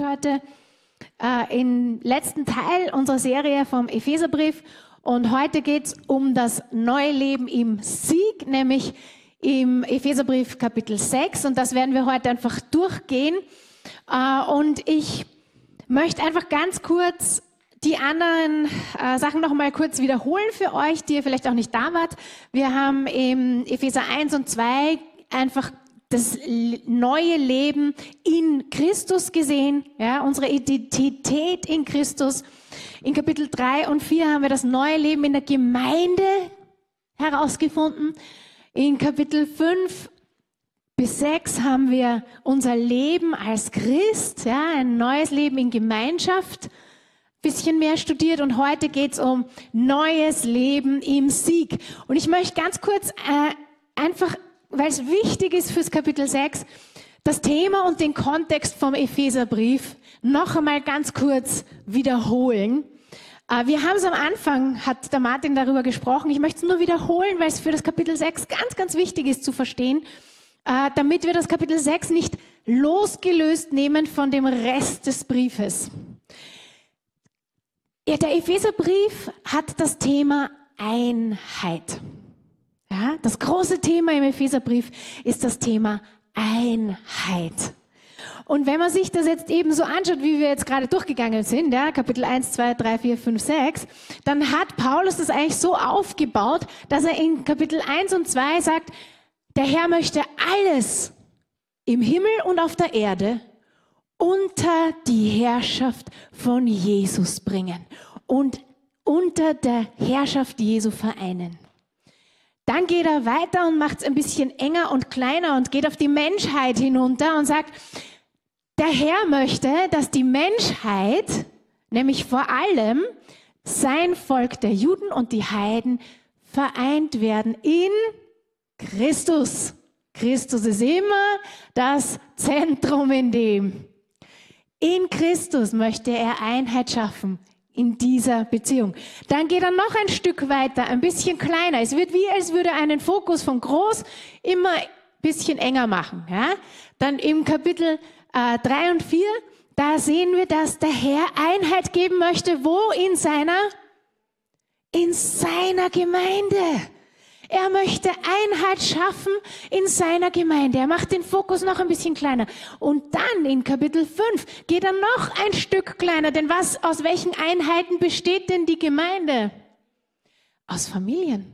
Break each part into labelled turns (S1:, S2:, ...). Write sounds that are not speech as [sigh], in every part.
S1: sind heute äh, im letzten Teil unserer Serie vom Epheserbrief und heute geht es um das neue Leben im Sieg, nämlich im Epheserbrief Kapitel 6 und das werden wir heute einfach durchgehen. Äh, und ich möchte einfach ganz kurz die anderen äh, Sachen noch mal kurz wiederholen für euch, die ihr vielleicht auch nicht da wart. Wir haben im Epheser 1 und 2 einfach das neue Leben in Christus gesehen, ja, unsere Identität in Christus. In Kapitel 3 und 4 haben wir das neue Leben in der Gemeinde herausgefunden. In Kapitel 5 bis 6 haben wir unser Leben als Christ, ja, ein neues Leben in Gemeinschaft, bisschen mehr studiert und heute geht es um neues Leben im Sieg. Und ich möchte ganz kurz äh, einfach weil es wichtig ist fürs Kapitel 6, das Thema und den Kontext vom Epheserbrief noch einmal ganz kurz wiederholen. Äh, wir haben es am Anfang, hat der Martin darüber gesprochen. Ich möchte es nur wiederholen, weil es für das Kapitel 6 ganz, ganz wichtig ist zu verstehen, äh, damit wir das Kapitel 6 nicht losgelöst nehmen von dem Rest des Briefes. Ja, der Epheserbrief hat das Thema Einheit. Ja, das große Thema im Epheserbrief ist das Thema Einheit. Und wenn man sich das jetzt eben so anschaut, wie wir jetzt gerade durchgegangen sind, ja, Kapitel 1, 2, 3, 4, 5, 6, dann hat Paulus das eigentlich so aufgebaut, dass er in Kapitel 1 und 2 sagt, der Herr möchte alles im Himmel und auf der Erde unter die Herrschaft von Jesus bringen und unter der Herrschaft Jesu vereinen. Dann geht er weiter und macht es ein bisschen enger und kleiner und geht auf die Menschheit hinunter und sagt, der Herr möchte, dass die Menschheit, nämlich vor allem sein Volk der Juden und die Heiden, vereint werden in Christus. Christus ist immer das Zentrum in dem. In Christus möchte er Einheit schaffen in dieser Beziehung. Dann geht er noch ein Stück weiter, ein bisschen kleiner. Es wird wie, als würde er einen Fokus von groß immer ein bisschen enger machen. Ja? Dann im Kapitel äh, 3 und 4, da sehen wir, dass der Herr Einheit geben möchte. Wo? In seiner? In seiner Gemeinde. Er möchte Einheit schaffen in seiner Gemeinde. Er macht den Fokus noch ein bisschen kleiner. Und dann in Kapitel 5 geht er noch ein Stück kleiner. Denn was, aus welchen Einheiten besteht denn die Gemeinde? Aus Familien.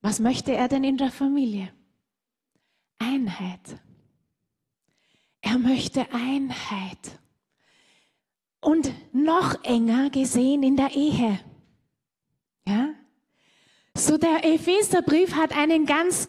S1: Was möchte er denn in der Familie? Einheit. Er möchte Einheit. Und noch enger gesehen in der Ehe. Ja? So der Epheserbrief hat einen ganz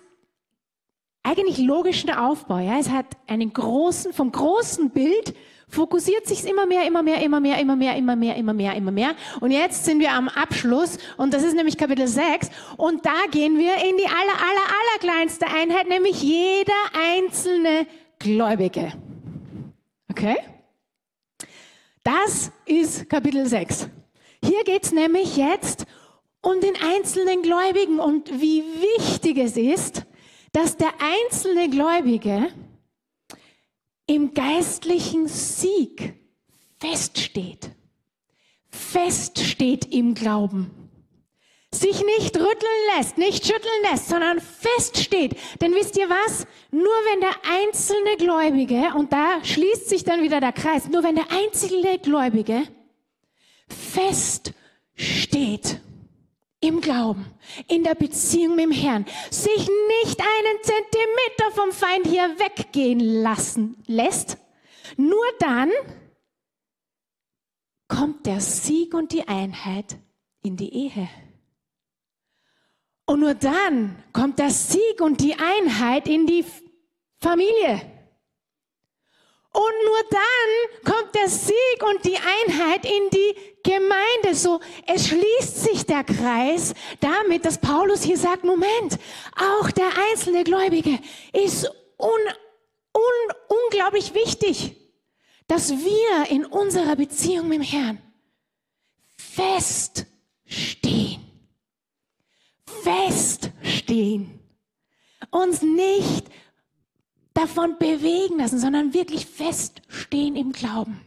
S1: eigentlich logischen Aufbau. Ja? Es hat einen großen, vom großen Bild fokussiert sich immer mehr, immer mehr, immer mehr, immer mehr, immer mehr, immer mehr, immer mehr. Und jetzt sind wir am Abschluss und das ist nämlich Kapitel 6 und da gehen wir in die aller, aller, aller kleinste Einheit, nämlich jeder einzelne Gläubige. Okay? Das ist Kapitel 6. Hier geht's nämlich jetzt um den einzelnen Gläubigen und wie wichtig es ist, dass der einzelne Gläubige im geistlichen Sieg feststeht. Feststeht im Glauben. Sich nicht rütteln lässt, nicht schütteln lässt, sondern feststeht. Denn wisst ihr was? Nur wenn der einzelne Gläubige, und da schließt sich dann wieder der Kreis, nur wenn der einzelne Gläubige feststeht im Glauben, in der Beziehung mit dem Herrn, sich nicht einen Zentimeter vom Feind hier weggehen lassen lässt, nur dann kommt der Sieg und die Einheit in die Ehe. Und nur dann kommt der Sieg und die Einheit in die Familie. Und nur dann kommt der Sieg und die Einheit in die Gemeinde. So, es schließt sich der Kreis damit, dass Paulus hier sagt, Moment, auch der einzelne Gläubige ist un, un, unglaublich wichtig, dass wir in unserer Beziehung mit dem Herrn feststehen. Feststehen. Uns nicht davon bewegen lassen, sondern wirklich feststehen im Glauben.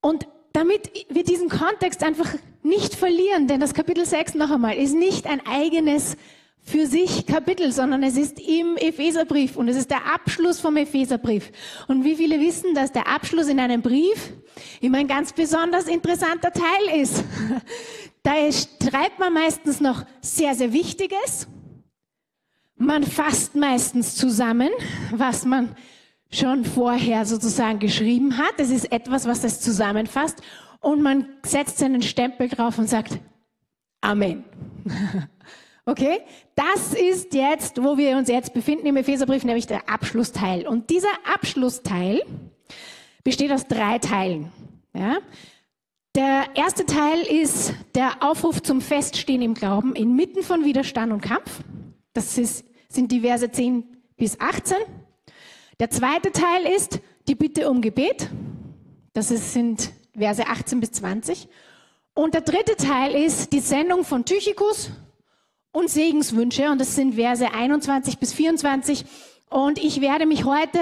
S1: Und damit wir diesen Kontext einfach nicht verlieren, denn das Kapitel 6 noch einmal ist nicht ein eigenes für sich Kapitel, sondern es ist im Epheserbrief und es ist der Abschluss vom Epheserbrief. Und wie viele wissen, dass der Abschluss in einem Brief immer ein ganz besonders interessanter Teil ist. [laughs] Da schreibt man meistens noch sehr, sehr Wichtiges. Man fasst meistens zusammen, was man schon vorher sozusagen geschrieben hat. Es ist etwas, was das zusammenfasst. Und man setzt seinen Stempel drauf und sagt Amen. [laughs] Okay? Das ist jetzt, wo wir uns jetzt befinden im Epheserbrief, nämlich der Abschlussteil. Und dieser Abschlussteil besteht aus drei Teilen. Ja? Der erste Teil ist der Aufruf zum Feststehen im Glauben inmitten von Widerstand und Kampf. Das ist, sind die Verse 10 bis 18. Der zweite Teil ist die Bitte um Gebet. Das sind Verse 18 bis 20. Und der dritte Teil ist die Sendung von Tychikus und Segenswünsche. Und das sind Verse 21 bis 24. Und ich werde mich heute,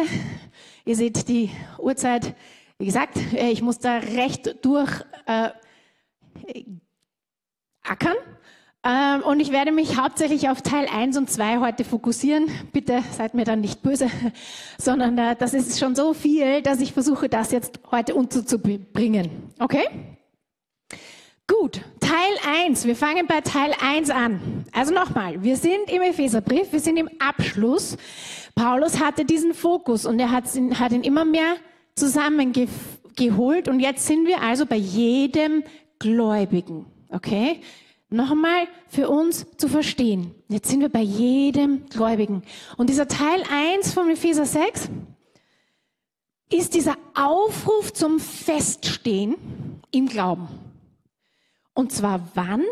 S1: ihr seht die Uhrzeit, wie gesagt, äh, ich muss da recht durch äh, ackern. Ähm, und ich werde mich hauptsächlich auf Teil 1 und 2 heute fokussieren. Bitte seid mir dann nicht böse, [laughs] sondern äh, das ist schon so viel, dass ich versuche, das jetzt heute unterzubringen. Okay? Gut, Teil 1. Wir fangen bei Teil 1 an. Also nochmal, wir sind im Epheserbrief, wir sind im Abschluss. Paulus hatte diesen Fokus und er hat ihn, hat ihn immer mehr zusammengeholt und jetzt sind wir also bei jedem Gläubigen. Okay? Nochmal für uns zu verstehen. Jetzt sind wir bei jedem Gläubigen. Und dieser Teil 1 von Epheser 6 ist dieser Aufruf zum Feststehen im Glauben. Und zwar wann?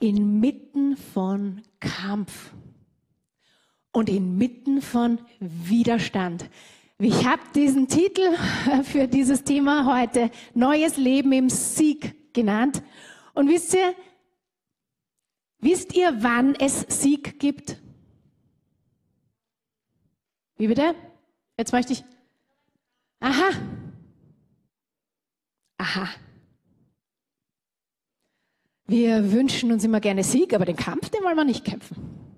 S1: Inmitten von Kampf und inmitten von Widerstand. Ich habe diesen Titel [laughs] für dieses Thema heute Neues Leben im Sieg genannt. Und wisst ihr, wisst ihr, wann es Sieg gibt? Wie bitte? Jetzt möchte ich. Aha. Aha. Wir wünschen uns immer gerne Sieg, aber den Kampf, den wollen wir nicht kämpfen.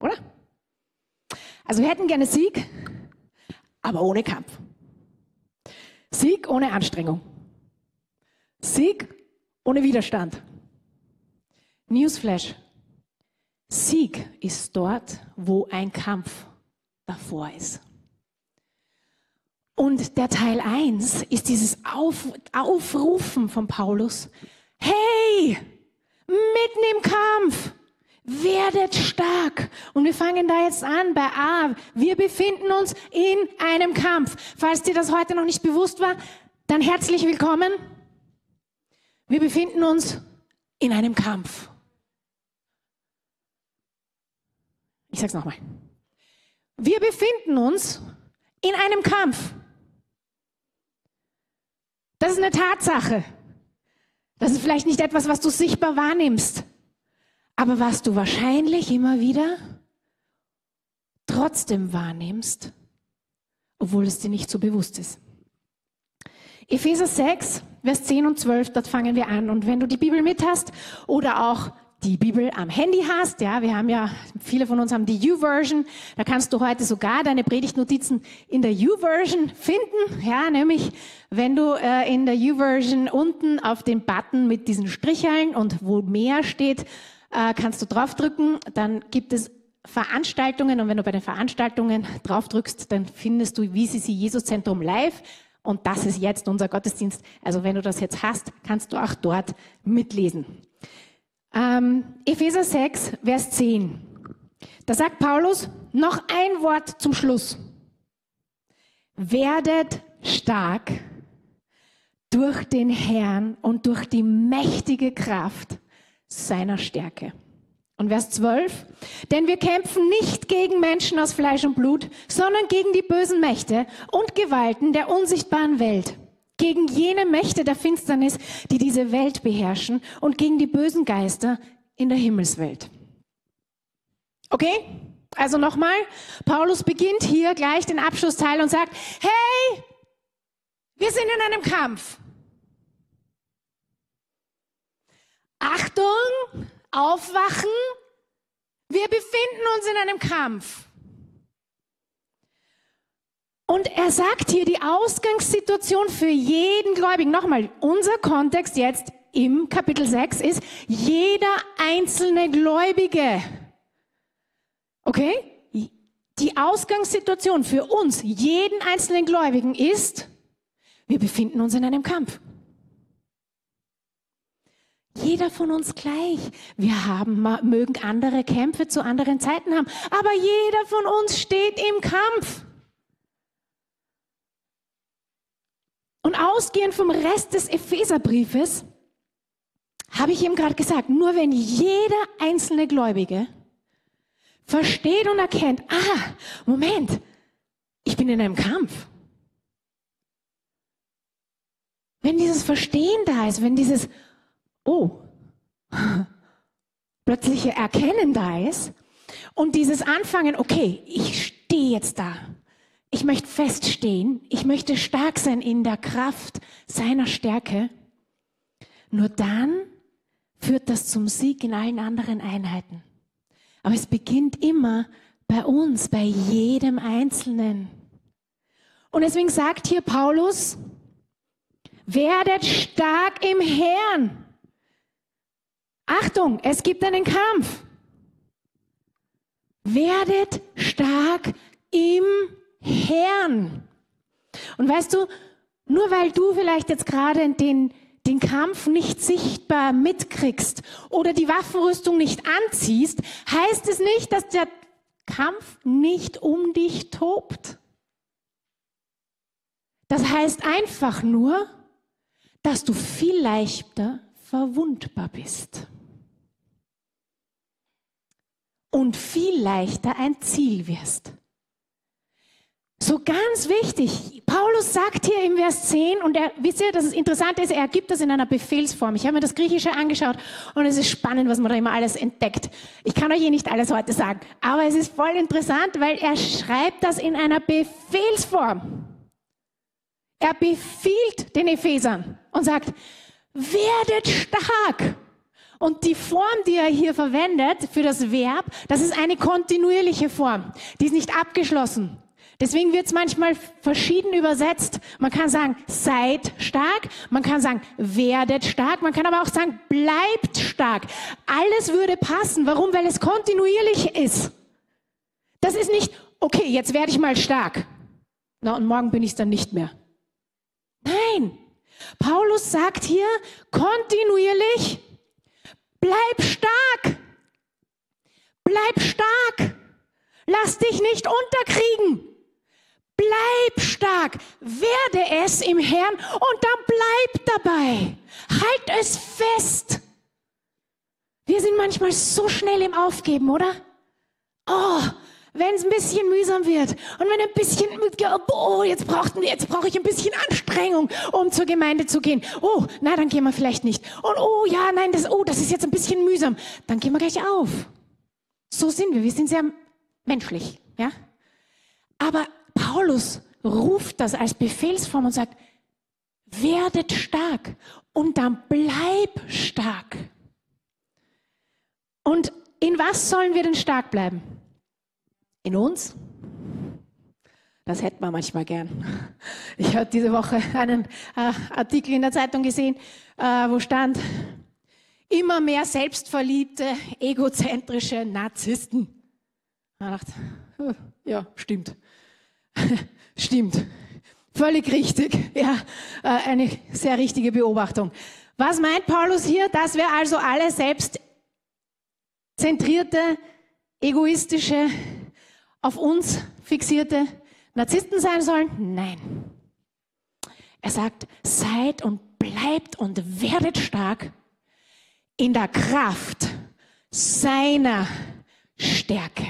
S1: Oder? Also wir hätten gerne Sieg, aber ohne Kampf. Sieg ohne Anstrengung. Sieg ohne Widerstand. Newsflash. Sieg ist dort, wo ein Kampf davor ist. Und der Teil 1 ist dieses Auf, Aufrufen von Paulus, hey, mitten im Kampf, werdet stark. Und wir fangen da jetzt an bei A. Wir befinden uns in einem Kampf. Falls dir das heute noch nicht bewusst war, dann herzlich willkommen. Wir befinden uns in einem Kampf. Ich sage es nochmal. Wir befinden uns in einem Kampf. Das ist eine Tatsache. Das ist vielleicht nicht etwas, was du sichtbar wahrnimmst, aber was du wahrscheinlich immer wieder trotzdem wahrnimmst, obwohl es dir nicht so bewusst ist. Epheser 6, Vers 10 und 12, dort fangen wir an. Und wenn du die Bibel mit hast oder auch die Bibel am Handy hast, ja, wir haben ja, viele von uns haben die U-Version, da kannst du heute sogar deine Predigtnotizen in der U-Version finden, ja, nämlich wenn du äh, in der U-Version unten auf den Button mit diesen Stricheln und wo mehr steht, äh, kannst du draufdrücken, dann gibt es Veranstaltungen und wenn du bei den Veranstaltungen draufdrückst, dann findest du VCC Jesus Zentrum live und das ist jetzt unser Gottesdienst. Also wenn du das jetzt hast, kannst du auch dort mitlesen. Ähm, Epheser 6, Vers 10. Da sagt Paulus noch ein Wort zum Schluss. Werdet stark durch den Herrn und durch die mächtige Kraft seiner Stärke. Und Vers 12. Denn wir kämpfen nicht gegen Menschen aus Fleisch und Blut, sondern gegen die bösen Mächte und Gewalten der unsichtbaren Welt gegen jene Mächte der Finsternis, die diese Welt beherrschen und gegen die bösen Geister in der Himmelswelt. Okay? Also nochmal, Paulus beginnt hier gleich den Abschlussteil und sagt, hey, wir sind in einem Kampf. Achtung, aufwachen, wir befinden uns in einem Kampf. Und er sagt hier die Ausgangssituation für jeden Gläubigen. Nochmal, unser Kontext jetzt im Kapitel 6 ist jeder einzelne Gläubige. Okay? Die Ausgangssituation für uns, jeden einzelnen Gläubigen ist, wir befinden uns in einem Kampf. Jeder von uns gleich. Wir haben, mögen andere Kämpfe zu anderen Zeiten haben, aber jeder von uns steht im Kampf. Und ausgehend vom Rest des Epheserbriefes habe ich ihm gerade gesagt, nur wenn jeder einzelne Gläubige versteht und erkennt, ah, Moment, ich bin in einem Kampf. Wenn dieses Verstehen da ist, wenn dieses, oh, [laughs] plötzliche Erkennen da ist und dieses Anfangen, okay, ich stehe jetzt da. Ich möchte feststehen, ich möchte stark sein in der Kraft seiner Stärke. Nur dann führt das zum Sieg in allen anderen Einheiten. Aber es beginnt immer bei uns, bei jedem Einzelnen. Und deswegen sagt hier Paulus, werdet stark im Herrn. Achtung, es gibt einen Kampf. Werdet stark im Herrn. Und weißt du, nur weil du vielleicht jetzt gerade den den Kampf nicht sichtbar mitkriegst oder die Waffenrüstung nicht anziehst, heißt es nicht, dass der Kampf nicht um dich tobt. Das heißt einfach nur, dass du viel leichter verwundbar bist und viel leichter ein Ziel wirst. So ganz wichtig. Paulus sagt hier im Vers 10, und er, wisst ihr, dass es interessant ist, er gibt das in einer Befehlsform. Ich habe mir das Griechische angeschaut und es ist spannend, was man da immer alles entdeckt. Ich kann euch eh nicht alles heute sagen, aber es ist voll interessant, weil er schreibt das in einer Befehlsform. Er befiehlt den Ephesern und sagt, werdet stark. Und die Form, die er hier verwendet für das Verb, das ist eine kontinuierliche Form. Die ist nicht abgeschlossen. Deswegen wird es manchmal verschieden übersetzt. Man kann sagen, seid stark, man kann sagen, werdet stark, man kann aber auch sagen, bleibt stark. Alles würde passen. Warum? Weil es kontinuierlich ist. Das ist nicht, okay, jetzt werde ich mal stark. Na, und morgen bin ich es dann nicht mehr. Nein. Paulus sagt hier kontinuierlich, bleib stark. Bleib stark. Lass dich nicht unterkriegen. Bleib stark, werde es im Herrn und dann bleib dabei. Halt es fest. Wir sind manchmal so schnell im Aufgeben, oder? Oh, wenn es ein bisschen mühsam wird und wenn ein bisschen, oh, jetzt, brauchten, jetzt brauche ich ein bisschen Anstrengung, um zur Gemeinde zu gehen. Oh, na, dann gehen wir vielleicht nicht. Und oh, ja, nein, das, oh, das ist jetzt ein bisschen mühsam. Dann gehen wir gleich auf. So sind wir. Wir sind sehr menschlich, ja? Aber Paulus ruft das als Befehlsform und sagt, werdet stark und dann bleib stark. Und in was sollen wir denn stark bleiben? In uns? Das hätten wir manchmal gern. Ich habe diese Woche einen äh, Artikel in der Zeitung gesehen, äh, wo stand, immer mehr selbstverliebte, egozentrische Narzissten. Ich dachte, ja, stimmt. [laughs] Stimmt. Völlig richtig. Ja, äh, eine sehr richtige Beobachtung. Was meint Paulus hier? Dass wir also alle selbstzentrierte, egoistische, auf uns fixierte Narzissten sein sollen? Nein. Er sagt, seid und bleibt und werdet stark in der Kraft seiner Stärke.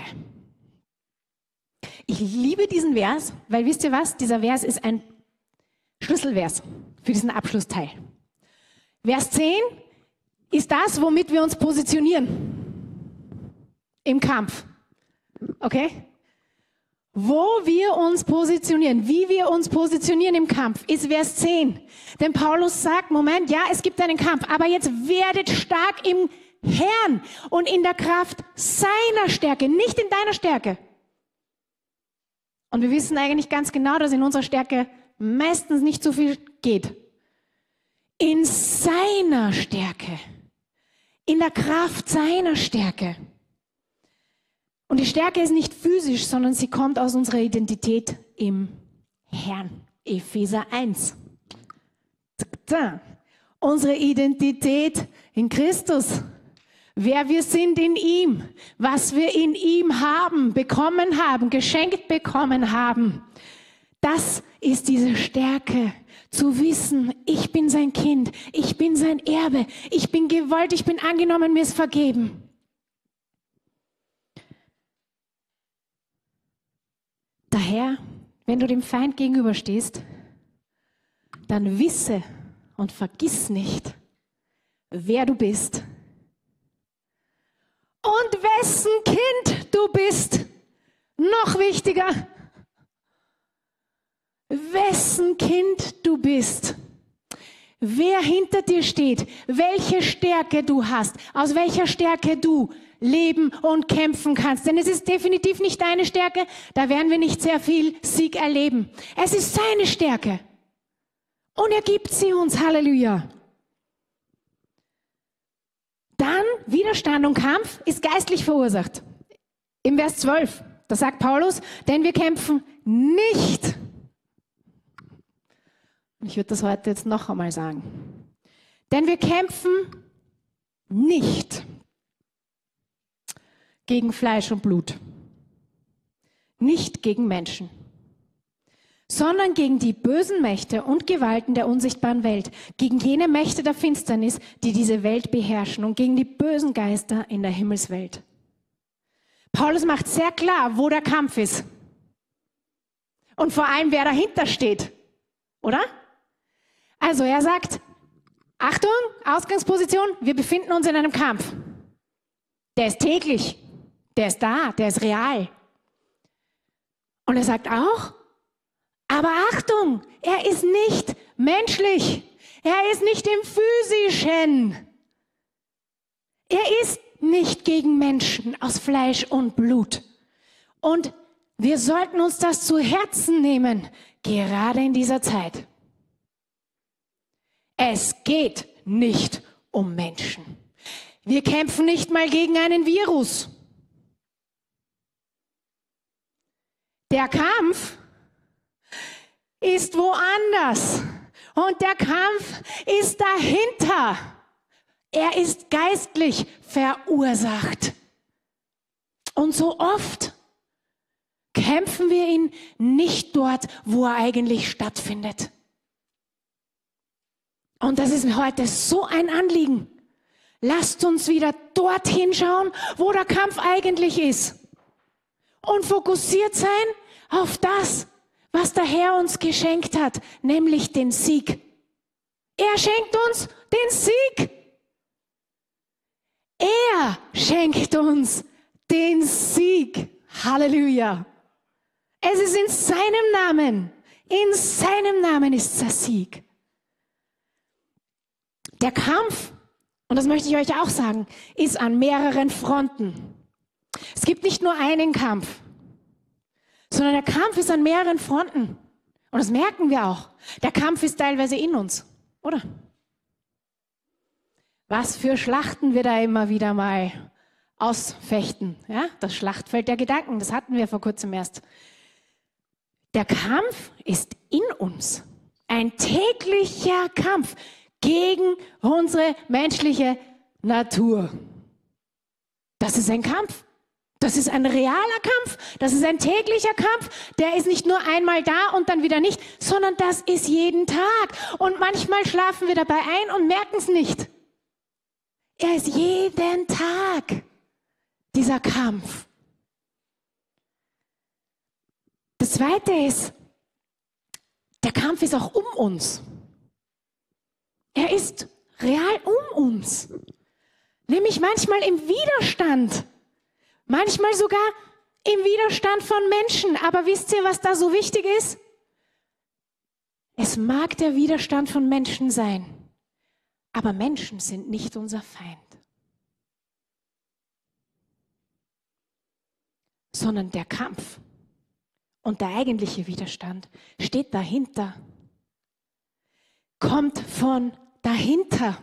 S1: Ich liebe diesen Vers, weil wisst ihr was? Dieser Vers ist ein Schlüsselvers für diesen Abschlussteil. Vers 10 ist das, womit wir uns positionieren im Kampf. Okay? Wo wir uns positionieren, wie wir uns positionieren im Kampf, ist Vers 10. Denn Paulus sagt, Moment, ja, es gibt einen Kampf, aber jetzt werdet stark im Herrn und in der Kraft seiner Stärke, nicht in deiner Stärke. Und wir wissen eigentlich ganz genau, dass in unserer Stärke meistens nicht so viel geht. In seiner Stärke, in der Kraft seiner Stärke. Und die Stärke ist nicht physisch, sondern sie kommt aus unserer Identität im Herrn. Epheser 1. Unsere Identität in Christus. Wer wir sind in ihm, was wir in ihm haben, bekommen haben, geschenkt bekommen haben. Das ist diese Stärke, zu wissen, ich bin sein Kind, ich bin sein Erbe, ich bin gewollt, ich bin angenommen, mir ist vergeben. Daher, wenn du dem Feind gegenüberstehst, dann wisse und vergiss nicht, wer du bist und wessen Kind du bist. Noch wichtiger, wessen Kind du bist. Wer hinter dir steht, welche Stärke du hast, aus welcher Stärke du leben und kämpfen kannst. Denn es ist definitiv nicht deine Stärke, da werden wir nicht sehr viel Sieg erleben. Es ist seine Stärke. Und er gibt sie uns. Halleluja. Dann Widerstand und Kampf ist geistlich verursacht. Im Vers 12, da sagt Paulus, denn wir kämpfen nicht. Ich würde das heute jetzt noch einmal sagen. Denn wir kämpfen nicht gegen Fleisch und Blut, nicht gegen Menschen, sondern gegen die bösen Mächte und Gewalten der unsichtbaren Welt, gegen jene Mächte der Finsternis, die diese Welt beherrschen und gegen die bösen Geister in der Himmelswelt. Paulus macht sehr klar, wo der Kampf ist. Und vor allem, wer dahinter steht. Oder? Also er sagt, Achtung, Ausgangsposition, wir befinden uns in einem Kampf. Der ist täglich. Der ist da, der ist real. Und er sagt auch, aber Achtung, er ist nicht menschlich. Er ist nicht im physischen. Er ist nicht gegen Menschen aus Fleisch und Blut. Und wir sollten uns das zu Herzen nehmen, gerade in dieser Zeit. Es geht nicht um Menschen. Wir kämpfen nicht mal gegen einen Virus. Der Kampf ist woanders. Und der Kampf ist dahinter. Er ist geistlich verursacht. Und so oft kämpfen wir ihn nicht dort, wo er eigentlich stattfindet. Und das ist mir heute so ein Anliegen. Lasst uns wieder dorthin schauen, wo der Kampf eigentlich ist. Und fokussiert sein auf das, was der Herr uns geschenkt hat, nämlich den Sieg. Er schenkt uns den Sieg. Er schenkt uns den Sieg. Halleluja. Es ist in seinem Namen. In seinem Namen ist der Sieg. Der Kampf, und das möchte ich euch auch sagen, ist an mehreren Fronten. Es gibt nicht nur einen Kampf sondern der Kampf ist an mehreren Fronten. Und das merken wir auch. Der Kampf ist teilweise in uns, oder? Was für Schlachten wir da immer wieder mal ausfechten. Ja? Das Schlachtfeld der Gedanken, das hatten wir vor kurzem erst. Der Kampf ist in uns. Ein täglicher Kampf gegen unsere menschliche Natur. Das ist ein Kampf. Das ist ein realer Kampf, das ist ein täglicher Kampf, der ist nicht nur einmal da und dann wieder nicht, sondern das ist jeden Tag. Und manchmal schlafen wir dabei ein und merken es nicht. Er ist jeden Tag dieser Kampf. Das Zweite ist, der Kampf ist auch um uns. Er ist real um uns. Nämlich manchmal im Widerstand Manchmal sogar im Widerstand von Menschen. Aber wisst ihr, was da so wichtig ist? Es mag der Widerstand von Menschen sein, aber Menschen sind nicht unser Feind, sondern der Kampf und der eigentliche Widerstand steht dahinter, kommt von dahinter.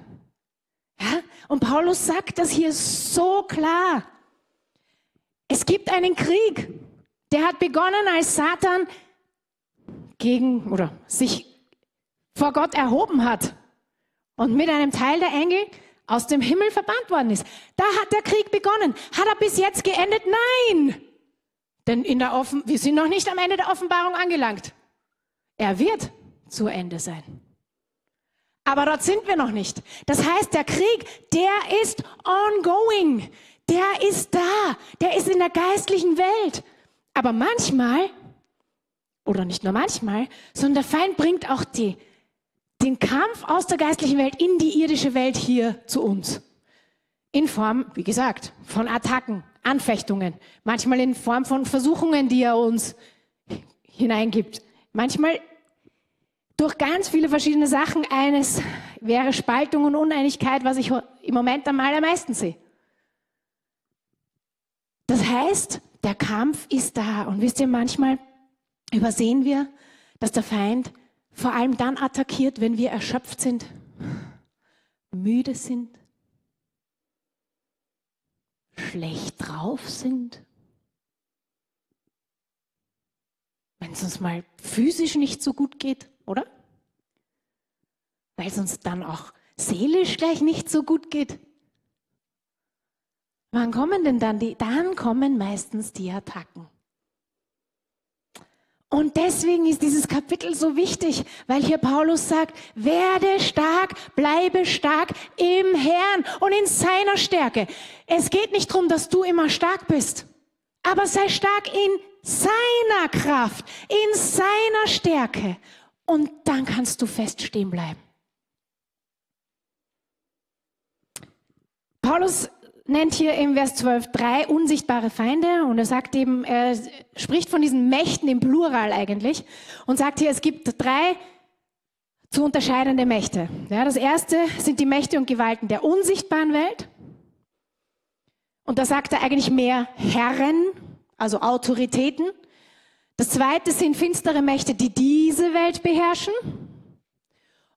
S1: Ja? Und Paulus sagt das hier so klar. Es gibt einen Krieg, der hat begonnen, als Satan gegen oder sich vor Gott erhoben hat und mit einem Teil der Engel aus dem Himmel verbannt worden ist. Da hat der Krieg begonnen. Hat er bis jetzt geendet? Nein! Denn in der Offen wir sind noch nicht am Ende der Offenbarung angelangt. Er wird zu Ende sein. Aber dort sind wir noch nicht. Das heißt, der Krieg, der ist ongoing. Der ist da. Der ist in der geistlichen Welt. Aber manchmal, oder nicht nur manchmal, sondern der Feind bringt auch die, den Kampf aus der geistlichen Welt in die irdische Welt hier zu uns. In Form, wie gesagt, von Attacken, Anfechtungen. Manchmal in Form von Versuchungen, die er uns hineingibt. Manchmal durch ganz viele verschiedene Sachen. Eines wäre Spaltung und Uneinigkeit, was ich im Moment am allermeisten sehe. Das heißt, der Kampf ist da. Und wisst ihr, manchmal übersehen wir, dass der Feind vor allem dann attackiert, wenn wir erschöpft sind, müde sind, schlecht drauf sind, wenn es uns mal physisch nicht so gut geht oder? Weil es uns dann auch seelisch gleich nicht so gut geht. Wann kommen denn dann die? Dann kommen meistens die Attacken. Und deswegen ist dieses Kapitel so wichtig, weil hier Paulus sagt, werde stark, bleibe stark im Herrn und in seiner Stärke. Es geht nicht darum, dass du immer stark bist, aber sei stark in seiner Kraft, in seiner Stärke und dann kannst du fest stehen bleiben. Paulus nennt hier im Vers 12 drei unsichtbare Feinde und er sagt eben, er spricht von diesen Mächten im Plural eigentlich und sagt hier, es gibt drei zu unterscheidende Mächte. Ja, das erste sind die Mächte und Gewalten der unsichtbaren Welt. Und da sagt er eigentlich mehr Herren, also Autoritäten. Das zweite sind finstere Mächte, die diese Welt beherrschen.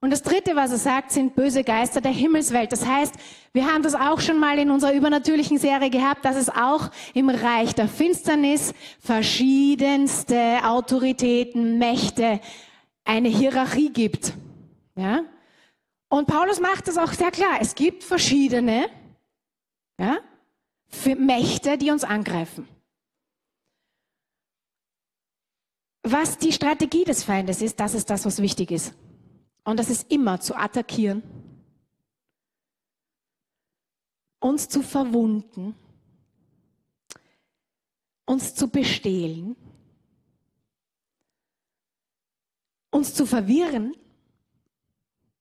S1: Und das dritte, was er sagt, sind böse Geister der Himmelswelt. Das heißt, wir haben das auch schon mal in unserer übernatürlichen Serie gehabt, dass es auch im Reich der Finsternis verschiedenste Autoritäten, Mächte, eine Hierarchie gibt. Ja? Und Paulus macht das auch sehr klar. Es gibt verschiedene ja, Mächte, die uns angreifen. Was die Strategie des Feindes ist, das ist das, was wichtig ist. Und das ist immer zu attackieren, uns zu verwunden, uns zu bestehlen, uns zu verwirren.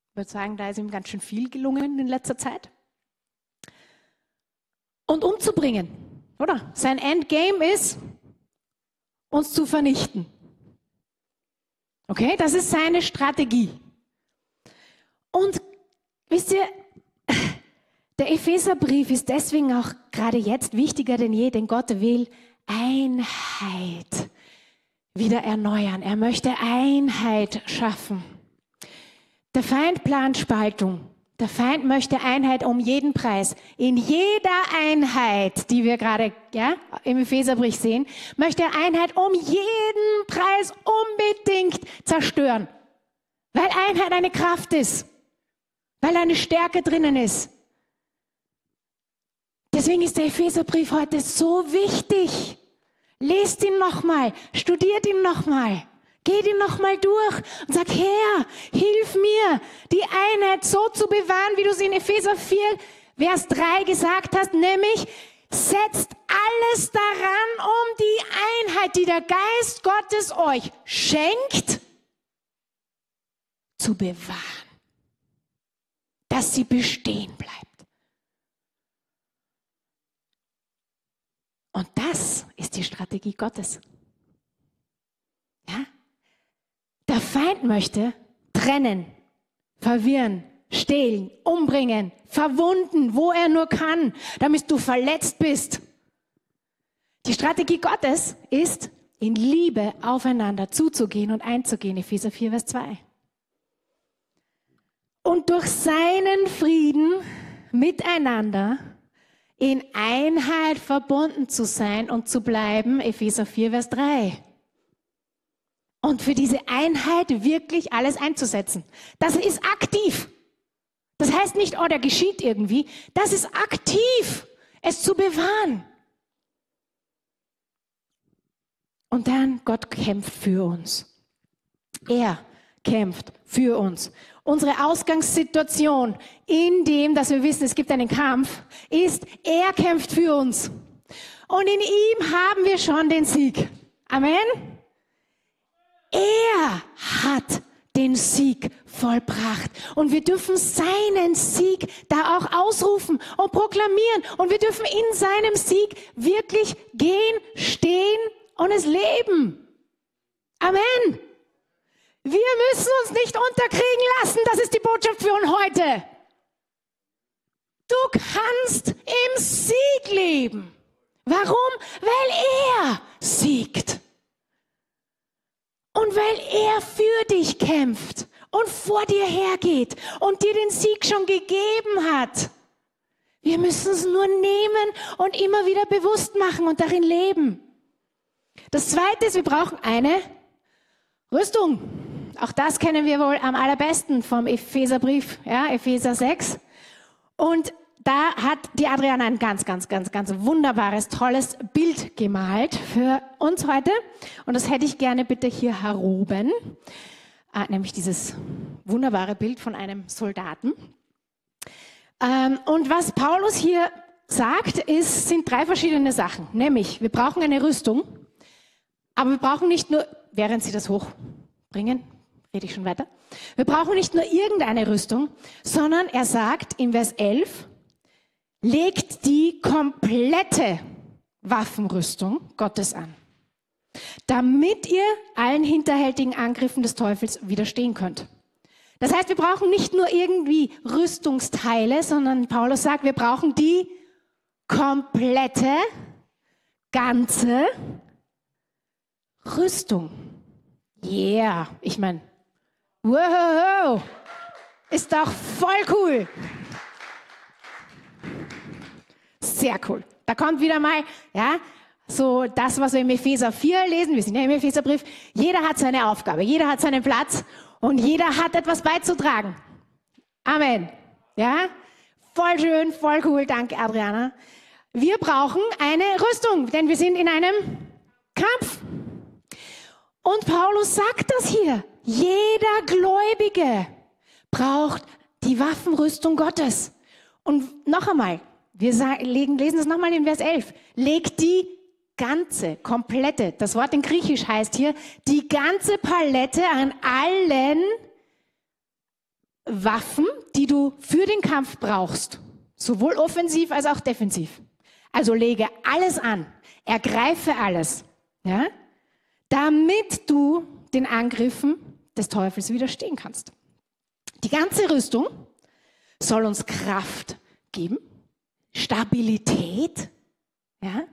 S1: Ich würde sagen, da ist ihm ganz schön viel gelungen in letzter Zeit. Und umzubringen, oder? Sein Endgame ist, uns zu vernichten. Okay, das ist seine Strategie. Und wisst ihr, der Epheserbrief ist deswegen auch gerade jetzt wichtiger denn je, denn Gott will Einheit wieder erneuern. Er möchte Einheit schaffen. Der Feind plant Spaltung. Der Feind möchte Einheit um jeden Preis. In jeder Einheit, die wir gerade ja, im Epheserbrief sehen, möchte er Einheit um jeden Preis unbedingt zerstören. Weil Einheit eine Kraft ist. Weil eine Stärke drinnen ist. Deswegen ist der Epheserbrief heute so wichtig. Lest ihn nochmal, studiert ihn nochmal. Geh den nochmal durch und sag, Herr, hilf mir, die Einheit so zu bewahren, wie du es in Epheser 4, Vers 3 gesagt hast, nämlich setzt alles daran, um die Einheit, die der Geist Gottes euch schenkt, zu bewahren, dass sie bestehen bleibt. Und das ist die Strategie Gottes. Ja? Der Feind möchte trennen, verwirren, stehlen, umbringen, verwunden, wo er nur kann, damit du verletzt bist. Die Strategie Gottes ist, in Liebe aufeinander zuzugehen und einzugehen. Epheser 4, Vers 2. Und durch seinen Frieden miteinander in Einheit verbunden zu sein und zu bleiben. Epheser 4, Vers 3 und für diese Einheit wirklich alles einzusetzen. Das ist aktiv. Das heißt nicht, oh, der geschieht irgendwie. Das ist aktiv, es zu bewahren. Und dann, Gott kämpft für uns. Er kämpft für uns. Unsere Ausgangssituation, in dem, dass wir wissen, es gibt einen Kampf, ist, er kämpft für uns. Und in ihm haben wir schon den Sieg. Amen. Er hat den Sieg vollbracht. Und wir dürfen seinen Sieg da auch ausrufen und proklamieren. Und wir dürfen in seinem Sieg wirklich gehen, stehen und es leben. Amen. Wir müssen uns nicht unterkriegen lassen. Das ist die Botschaft für uns heute. Du kannst im Sieg leben. Warum? Weil er siegt. Und weil er für dich kämpft und vor dir hergeht und dir den Sieg schon gegeben hat. Wir müssen es nur nehmen und immer wieder bewusst machen und darin leben. Das Zweite ist, wir brauchen eine Rüstung. Auch das kennen wir wohl am allerbesten vom Epheserbrief, ja, Epheser 6. Und da hat die Adriana ein ganz, ganz, ganz, ganz wunderbares, tolles Bild gemalt für uns heute. Und das hätte ich gerne bitte hier heroben. Äh, nämlich dieses wunderbare Bild von einem Soldaten. Ähm, und was Paulus hier sagt, ist, sind drei verschiedene Sachen. Nämlich, wir brauchen eine Rüstung. Aber wir brauchen nicht nur, während Sie das hochbringen, rede ich schon weiter. Wir brauchen nicht nur irgendeine Rüstung, sondern er sagt in Vers 11, legt die komplette Waffenrüstung Gottes an, damit ihr allen hinterhältigen Angriffen des Teufels widerstehen könnt. Das heißt, wir brauchen nicht nur irgendwie Rüstungsteile, sondern Paulus sagt, wir brauchen die komplette, ganze Rüstung. Yeah, ich meine, wow, ist doch voll cool. Sehr cool. Da kommt wieder mal, ja, so das, was wir im Epheser 4 lesen. Wir sind ja im Epheserbrief. Jeder hat seine Aufgabe, jeder hat seinen Platz und jeder hat etwas beizutragen. Amen. Ja, voll schön, voll cool. Danke, Adriana. Wir brauchen eine Rüstung, denn wir sind in einem Kampf. Und Paulus sagt das hier. Jeder Gläubige braucht die Waffenrüstung Gottes. Und noch einmal, wir lesen es nochmal in Vers 11. Legt die ganze, komplette, das Wort in Griechisch heißt hier, die ganze Palette an allen Waffen, die du für den Kampf brauchst. Sowohl offensiv als auch defensiv. Also lege alles an. Ergreife alles. Ja? damit du den Angriffen des Teufels widerstehen kannst. Die ganze Rüstung soll uns Kraft geben, Stabilität, ja,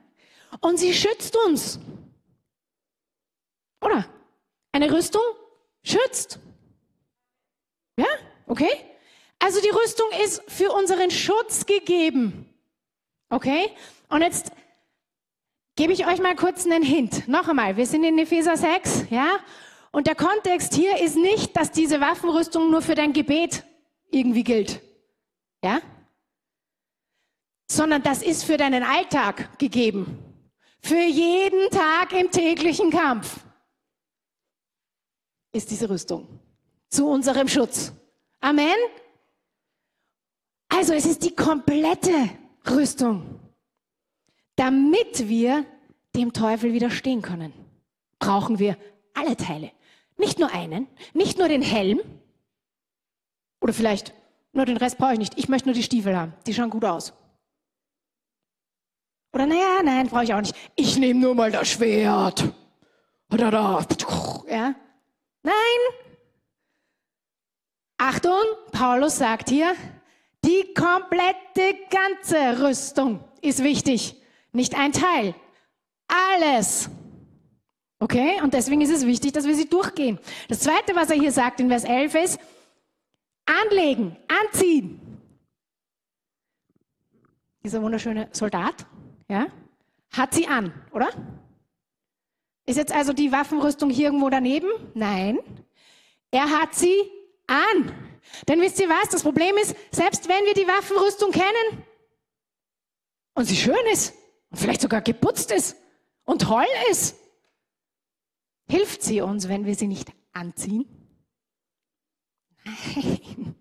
S1: und sie schützt uns. Oder? Eine Rüstung schützt. Ja, okay? Also die Rüstung ist für unseren Schutz gegeben. Okay? Und jetzt Gebe ich euch mal kurz einen Hint. Noch einmal, wir sind in Epheser 6, ja? Und der Kontext hier ist nicht, dass diese Waffenrüstung nur für dein Gebet irgendwie gilt. Ja? Sondern das ist für deinen Alltag gegeben. Für jeden Tag im täglichen Kampf ist diese Rüstung zu unserem Schutz. Amen. Also es ist die komplette Rüstung. Damit wir dem Teufel widerstehen können, brauchen wir alle Teile. Nicht nur einen, nicht nur den Helm. Oder vielleicht nur den Rest brauche ich nicht. Ich möchte nur die Stiefel haben. Die schauen gut aus. Oder naja, nein, brauche ich auch nicht. Ich nehme nur mal das Schwert. Ja? Nein. Achtung, Paulus sagt hier, die komplette ganze Rüstung ist wichtig. Nicht ein Teil. Alles. Okay? Und deswegen ist es wichtig, dass wir sie durchgehen. Das zweite, was er hier sagt in Vers 11 ist, anlegen, anziehen. Dieser wunderschöne Soldat, ja, hat sie an, oder? Ist jetzt also die Waffenrüstung hier irgendwo daneben? Nein. Er hat sie an. Denn wisst ihr was? Das Problem ist, selbst wenn wir die Waffenrüstung kennen und sie schön ist und vielleicht sogar geputzt ist und toll ist, hilft sie uns, wenn wir sie nicht anziehen? Nein.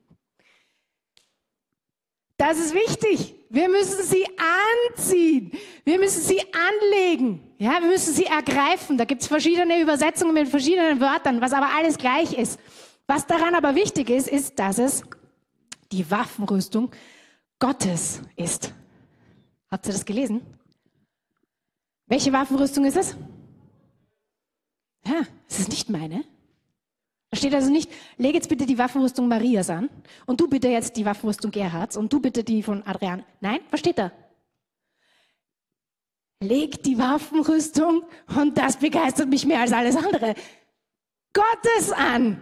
S1: Das ist wichtig. Wir müssen sie anziehen. Wir müssen sie anlegen. Ja, wir müssen sie ergreifen. Da gibt es verschiedene Übersetzungen mit verschiedenen Wörtern, was aber alles gleich ist. Was daran aber wichtig ist, ist, dass es die Waffenrüstung Gottes ist. Habt ihr das gelesen? Welche Waffenrüstung ist es? Ja, es ist nicht meine. Da steht also nicht, leg jetzt bitte die Waffenrüstung Marias an und du bitte jetzt die Waffenrüstung Gerhards und du bitte die von Adrian. Nein, was steht da? Leg die Waffenrüstung und das begeistert mich mehr als alles andere. Gottes an.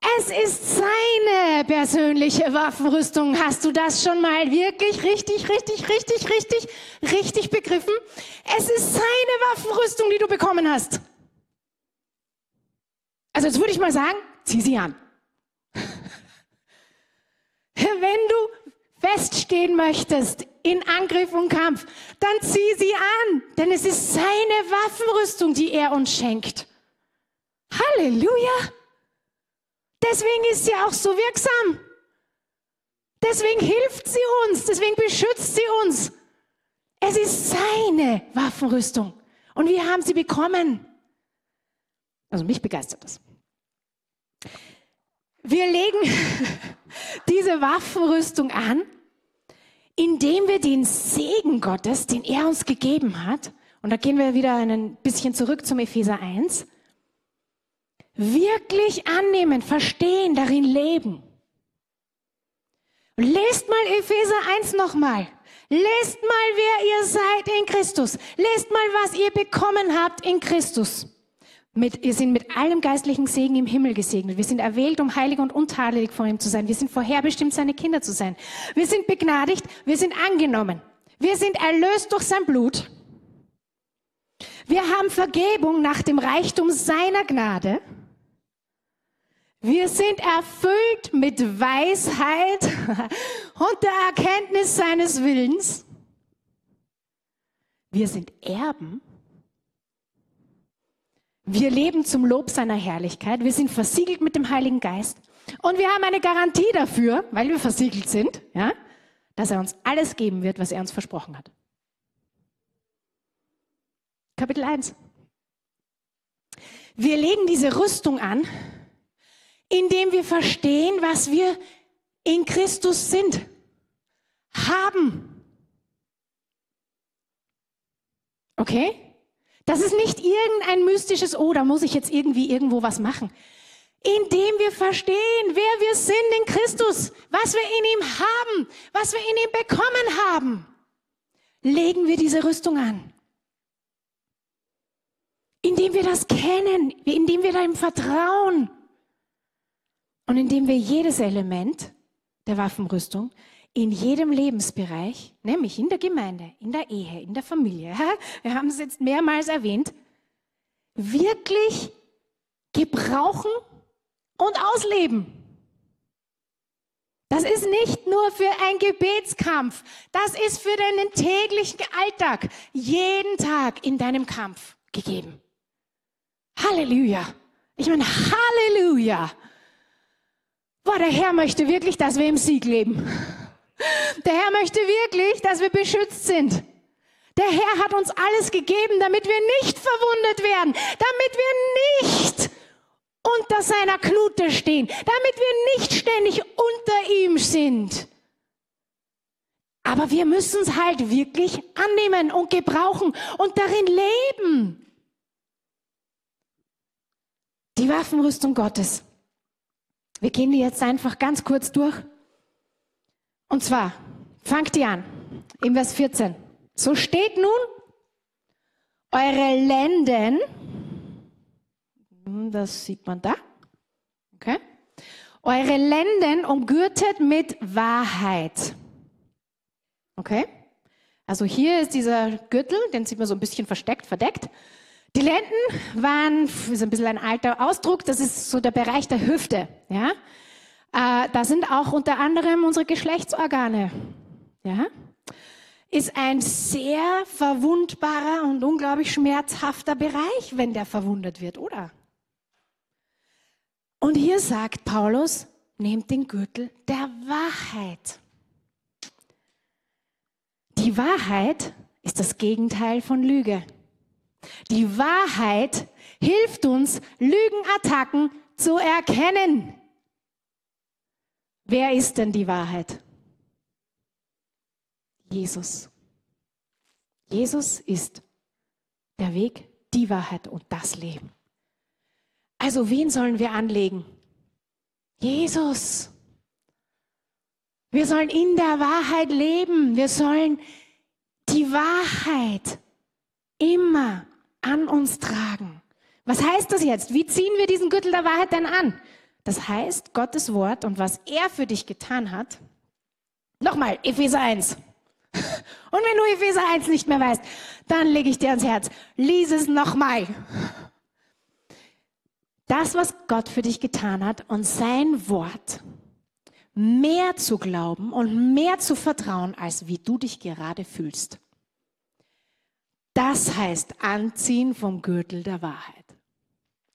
S1: Es ist seine persönliche Waffenrüstung. Hast du das schon mal wirklich richtig, richtig, richtig, richtig, richtig begriffen? Es ist seine Waffenrüstung, die du bekommen hast. Also jetzt würde ich mal sagen, zieh sie an. [laughs] Wenn du feststehen möchtest in Angriff und Kampf, dann zieh sie an, denn es ist seine Waffenrüstung, die er uns schenkt. Halleluja! Deswegen ist sie auch so wirksam. Deswegen hilft sie uns, deswegen beschützt sie uns. Es ist seine Waffenrüstung und wir haben sie bekommen. Also mich begeistert das. Wir legen [laughs] diese Waffenrüstung an, indem wir den Segen Gottes, den er uns gegeben hat, und da gehen wir wieder ein bisschen zurück zum Epheser 1, wirklich annehmen, verstehen, darin leben. Lest mal Epheser 1 nochmal. Lest mal, wer ihr seid in Christus. Lest mal, was ihr bekommen habt in Christus. Mit, wir sind mit allem geistlichen Segen im Himmel gesegnet. Wir sind erwählt, um heilig und untadelig vor ihm zu sein. Wir sind vorherbestimmt, seine Kinder zu sein. Wir sind begnadigt, wir sind angenommen. Wir sind erlöst durch sein Blut. Wir haben Vergebung nach dem Reichtum seiner Gnade. Wir sind erfüllt mit Weisheit [laughs] und der Erkenntnis seines Willens. Wir sind Erben wir leben zum Lob seiner Herrlichkeit. Wir sind versiegelt mit dem Heiligen Geist. Und wir haben eine Garantie dafür, weil wir versiegelt sind, ja, dass er uns alles geben wird, was er uns versprochen hat. Kapitel 1. Wir legen diese Rüstung an, indem wir verstehen, was wir in Christus sind, haben. Okay? Das ist nicht irgendein mystisches, oh, da muss ich jetzt irgendwie irgendwo was machen. Indem wir verstehen, wer wir sind in Christus, was wir in ihm haben, was wir in ihm bekommen haben, legen wir diese Rüstung an. Indem wir das kennen, indem wir da vertrauen und indem wir jedes Element der Waffenrüstung in jedem Lebensbereich, nämlich in der Gemeinde, in der Ehe, in der Familie, [laughs] wir haben es jetzt mehrmals erwähnt, wirklich gebrauchen und ausleben. Das ist nicht nur für einen Gebetskampf, das ist für deinen täglichen Alltag, jeden Tag in deinem Kampf gegeben. Halleluja. Ich meine, Halleluja. Boah, der Herr möchte wirklich, dass wir im Sieg leben. Der Herr möchte wirklich, dass wir beschützt sind. Der Herr hat uns alles gegeben, damit wir nicht verwundet werden, damit wir nicht unter seiner Knute stehen, damit wir nicht ständig unter ihm sind. Aber wir müssen es halt wirklich annehmen und gebrauchen und darin leben. Die Waffenrüstung Gottes. Wir gehen die jetzt einfach ganz kurz durch. Und zwar, fangt die an, im Vers 14. So steht nun, eure Lenden, hm, das sieht man da, okay? Eure Lenden umgürtet mit Wahrheit. Okay? Also hier ist dieser Gürtel, den sieht man so ein bisschen versteckt, verdeckt. Die Lenden waren, ist ein bisschen ein alter Ausdruck, das ist so der Bereich der Hüfte. Ja? Äh, da sind auch unter anderem unsere Geschlechtsorgane. Ja? Ist ein sehr verwundbarer und unglaublich schmerzhafter Bereich, wenn der verwundet wird, oder? Und hier sagt Paulus, nehmt den Gürtel der Wahrheit. Die Wahrheit ist das Gegenteil von Lüge. Die Wahrheit hilft uns, Lügenattacken zu erkennen. Wer ist denn die Wahrheit? Jesus. Jesus ist der Weg, die Wahrheit und das Leben. Also wen sollen wir anlegen? Jesus. Wir sollen in der Wahrheit leben. Wir sollen die Wahrheit immer an uns tragen. Was heißt das jetzt? Wie ziehen wir diesen Gürtel der Wahrheit denn an? Das heißt, Gottes Wort und was er für dich getan hat. Nochmal, Epheser 1. [laughs] Und wenn du Epheser 1 nicht mehr weißt, dann lege ich dir ans Herz. Lies es nochmal. Das, was Gott für dich getan hat und sein Wort, mehr zu glauben und mehr zu vertrauen, als wie du dich gerade fühlst. Das heißt Anziehen vom Gürtel der Wahrheit.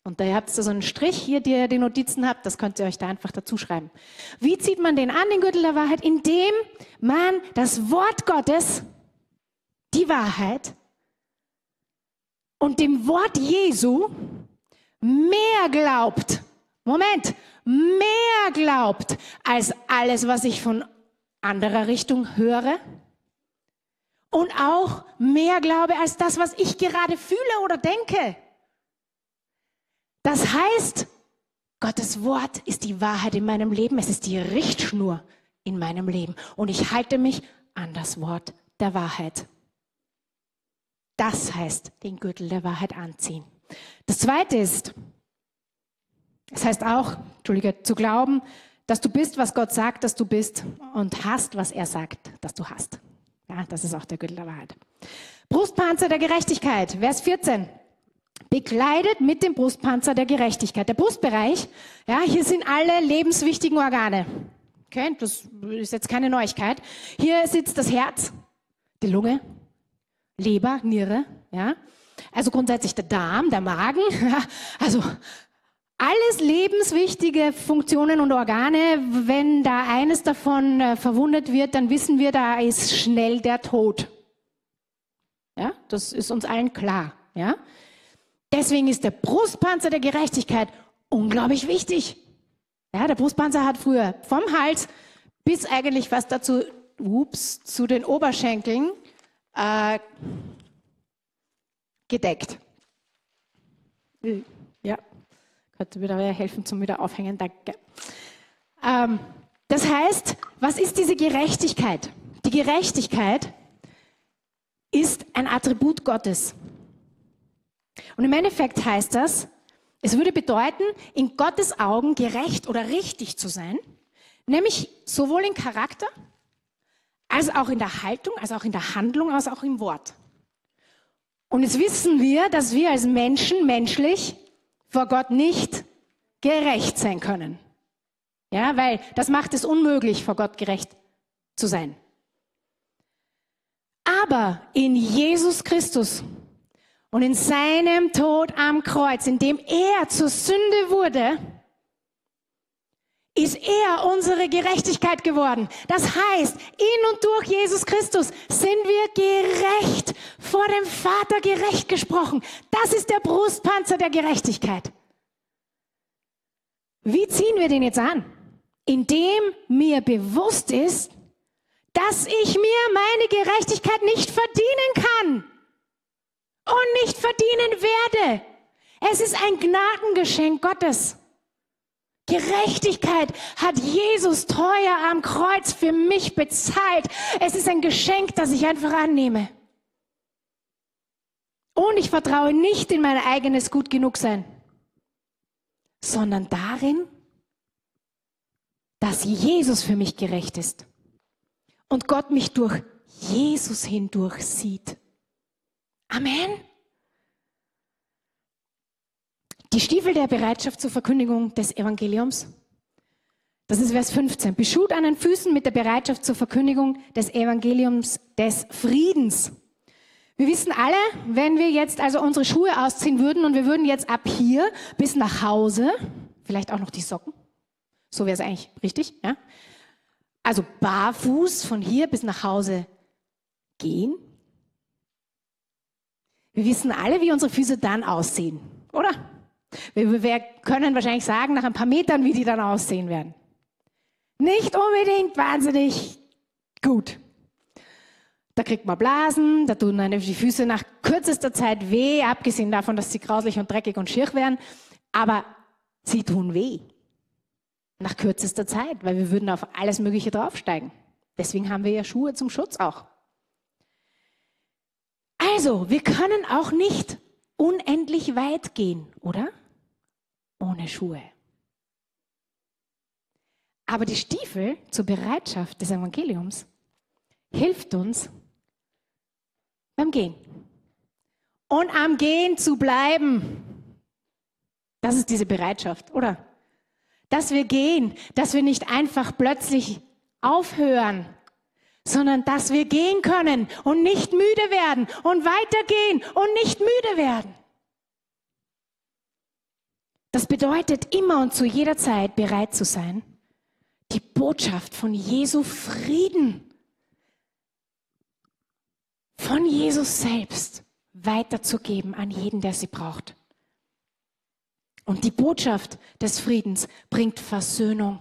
S1: Und da habt ihr so einen Strich hier, die ihr die Notizen habt, das könnt ihr euch da einfach dazu schreiben. Wie zieht man den an, den Gürtel der Wahrheit? Indem man das Wort Gottes, die Wahrheit und dem Wort Jesu mehr glaubt. Moment, mehr glaubt als alles, was ich von anderer Richtung höre und auch mehr glaube als das, was ich gerade fühle oder denke. Das heißt, Gottes Wort ist die Wahrheit in meinem Leben, es ist die Richtschnur in meinem Leben und ich halte mich an das Wort der Wahrheit. Das heißt, den Gürtel der Wahrheit anziehen. Das zweite ist, es heißt auch, Entschuldige, zu glauben, dass du bist, was Gott sagt, dass du bist und hast, was er sagt, dass du hast. Ja, das ist auch der Gürtel der Wahrheit. Brustpanzer der Gerechtigkeit, Vers 14. Bekleidet mit dem Brustpanzer der Gerechtigkeit. Der Brustbereich, ja, hier sind alle lebenswichtigen Organe. Okay, das ist jetzt keine Neuigkeit. Hier sitzt das Herz, die Lunge, Leber, Niere, ja. Also grundsätzlich der Darm, der Magen, [laughs] ja. also alles lebenswichtige Funktionen und Organe, wenn da eines davon äh, verwundet wird, dann wissen wir, da ist schnell der Tod. Ja, das ist uns allen klar. Ja, deswegen ist der Brustpanzer der Gerechtigkeit unglaublich wichtig. Ja, der Brustpanzer hat früher vom Hals bis eigentlich was dazu, ups, zu den Oberschenkeln äh, gedeckt. Ja, könnte mir da helfen zum Wiederaufhängen. Danke. Ähm, das heißt, was ist diese Gerechtigkeit? Die Gerechtigkeit ist ein Attribut Gottes. Und im Endeffekt heißt das, es würde bedeuten, in Gottes Augen gerecht oder richtig zu sein, nämlich sowohl in Charakter, als auch in der Haltung, als auch in der Handlung, als auch im Wort. Und jetzt wissen wir, dass wir als Menschen menschlich vor Gott nicht gerecht sein können. Ja, weil das macht es unmöglich, vor Gott gerecht zu sein. Aber in Jesus Christus und in seinem Tod am Kreuz, in dem er zur Sünde wurde, ist er unsere Gerechtigkeit geworden. Das heißt, in und durch Jesus Christus sind wir gerecht, vor dem Vater gerecht gesprochen. Das ist der Brustpanzer der Gerechtigkeit. Wie ziehen wir den jetzt an? Indem mir bewusst ist, dass ich mir meine Gerechtigkeit nicht verdienen kann und nicht verdienen werde. Es ist ein Gnadengeschenk Gottes. Gerechtigkeit hat Jesus teuer am Kreuz für mich bezahlt. Es ist ein Geschenk, das ich einfach annehme. Und ich vertraue nicht in mein eigenes Gut genug sein, sondern darin, dass Jesus für mich gerecht ist und Gott mich durch Jesus hindurch sieht. Amen. Die Stiefel der Bereitschaft zur Verkündigung des Evangeliums. Das ist Vers 15. Beschut an den Füßen mit der Bereitschaft zur Verkündigung des Evangeliums des Friedens. Wir wissen alle, wenn wir jetzt also unsere Schuhe ausziehen würden und wir würden jetzt ab hier bis nach Hause, vielleicht auch noch die Socken, so wäre es eigentlich richtig, ja? Also barfuß von hier bis nach Hause gehen. Wir wissen alle, wie unsere Füße dann aussehen, oder? Wir, können wahrscheinlich sagen, nach ein paar Metern, wie die dann aussehen werden. Nicht unbedingt wahnsinnig gut. Da kriegt man Blasen, da tun einem die Füße nach kürzester Zeit weh, abgesehen davon, dass sie grauslich und dreckig und schier werden. Aber sie tun weh. Nach kürzester Zeit, weil wir würden auf alles Mögliche draufsteigen. Deswegen haben wir ja Schuhe zum Schutz auch. Also, wir können auch nicht unendlich weit gehen, oder? Ohne Schuhe. Aber die Stiefel zur Bereitschaft des Evangeliums hilft uns beim Gehen. Und am Gehen zu bleiben. Das ist diese Bereitschaft, oder? Dass wir gehen, dass wir nicht einfach plötzlich aufhören, sondern dass wir gehen können und nicht müde werden und weitergehen und nicht müde werden. Das bedeutet immer und zu jeder Zeit bereit zu sein, die Botschaft von Jesu Frieden, von Jesus selbst weiterzugeben an jeden, der sie braucht. Und die Botschaft des Friedens bringt Versöhnung.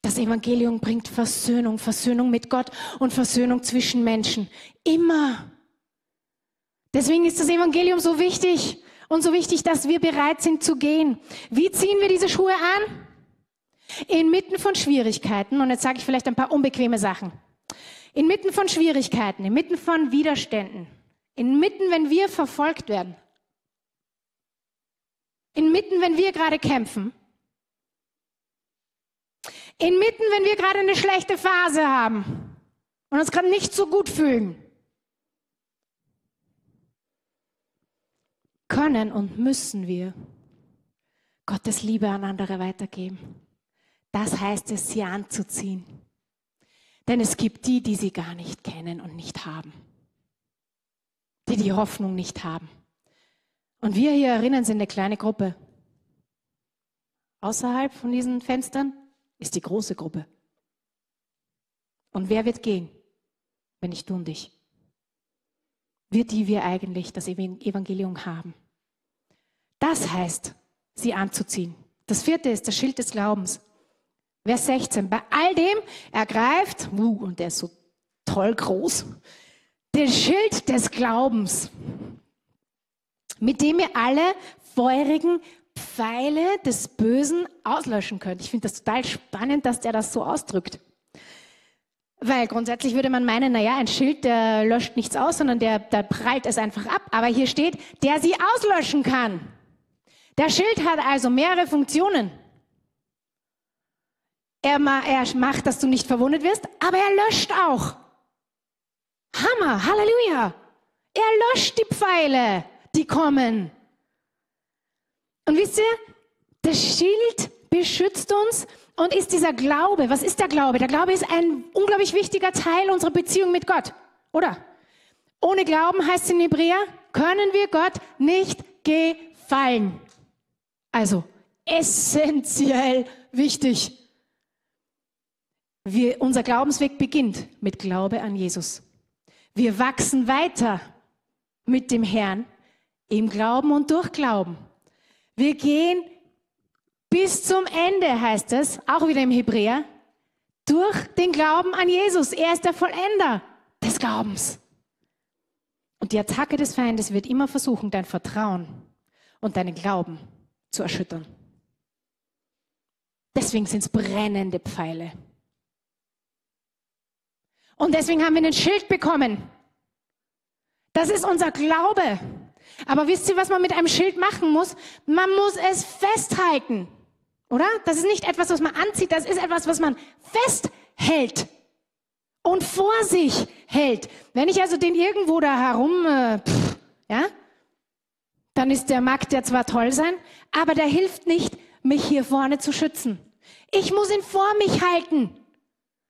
S1: Das Evangelium bringt Versöhnung, Versöhnung mit Gott und Versöhnung zwischen Menschen. Immer. Deswegen ist das Evangelium so wichtig und so wichtig, dass wir bereit sind zu gehen. Wie ziehen wir diese Schuhe an? Inmitten von Schwierigkeiten, und jetzt sage ich vielleicht ein paar unbequeme Sachen. Inmitten von Schwierigkeiten, inmitten von Widerständen, inmitten, wenn wir verfolgt werden, inmitten, wenn wir gerade kämpfen, inmitten, wenn wir gerade eine schlechte Phase haben und uns gerade nicht so gut fühlen. Können und müssen wir Gottes Liebe an andere weitergeben. Das heißt es, sie anzuziehen. Denn es gibt die, die sie gar nicht kennen und nicht haben. Die die Hoffnung nicht haben. Und wir hier erinnern sind eine kleine Gruppe. Außerhalb von diesen Fenstern ist die große Gruppe. Und wer wird gehen, wenn nicht du und ich? wir, die wir eigentlich das Evangelium haben. Das heißt, sie anzuziehen. Das vierte ist das Schild des Glaubens. Vers 16. Bei all dem ergreift, uh, und der ist so toll groß, den Schild des Glaubens, mit dem ihr alle feurigen Pfeile des Bösen auslöschen könnt. Ich finde das total spannend, dass der das so ausdrückt. Weil grundsätzlich würde man meinen, naja, ein Schild, der löscht nichts aus, sondern der, der prallt es einfach ab. Aber hier steht, der sie auslöschen kann. Der Schild hat also mehrere Funktionen. Er, macht, dass du nicht verwundet wirst, aber er löscht auch. Hammer, Halleluja. Er löscht die Pfeile, die kommen. Und wisst ihr, das Schild beschützt uns und ist dieser Glaube, was ist der Glaube? Der Glaube ist ein unglaublich wichtiger Teil unserer Beziehung mit Gott, oder? Ohne Glauben heißt es in Hebräer, können wir Gott nicht gefallen. Also essentiell wichtig. Wir, unser Glaubensweg beginnt mit Glaube an Jesus. Wir wachsen weiter mit dem Herrn im Glauben und durch Glauben. Wir gehen bis zum Ende heißt es, auch wieder im Hebräer, Durch den Glauben an Jesus. Er ist der Vollender des Glaubens. Und die Attacke des Feindes wird immer versuchen, dein Vertrauen und deinen Glauben zu erschüttern. Deswegen sind es brennende Pfeile. Und deswegen haben wir ein Schild bekommen. Das ist unser Glaube. Aber wisst ihr, was man mit einem Schild machen muss? Man muss es festhalten. Oder? Das ist nicht etwas, was man anzieht, das ist etwas, was man festhält und vor sich hält. Wenn ich also den irgendwo da herum, äh, pff, ja, dann ist der mag der zwar toll sein, aber der hilft nicht, mich hier vorne zu schützen. Ich muss ihn vor mich halten.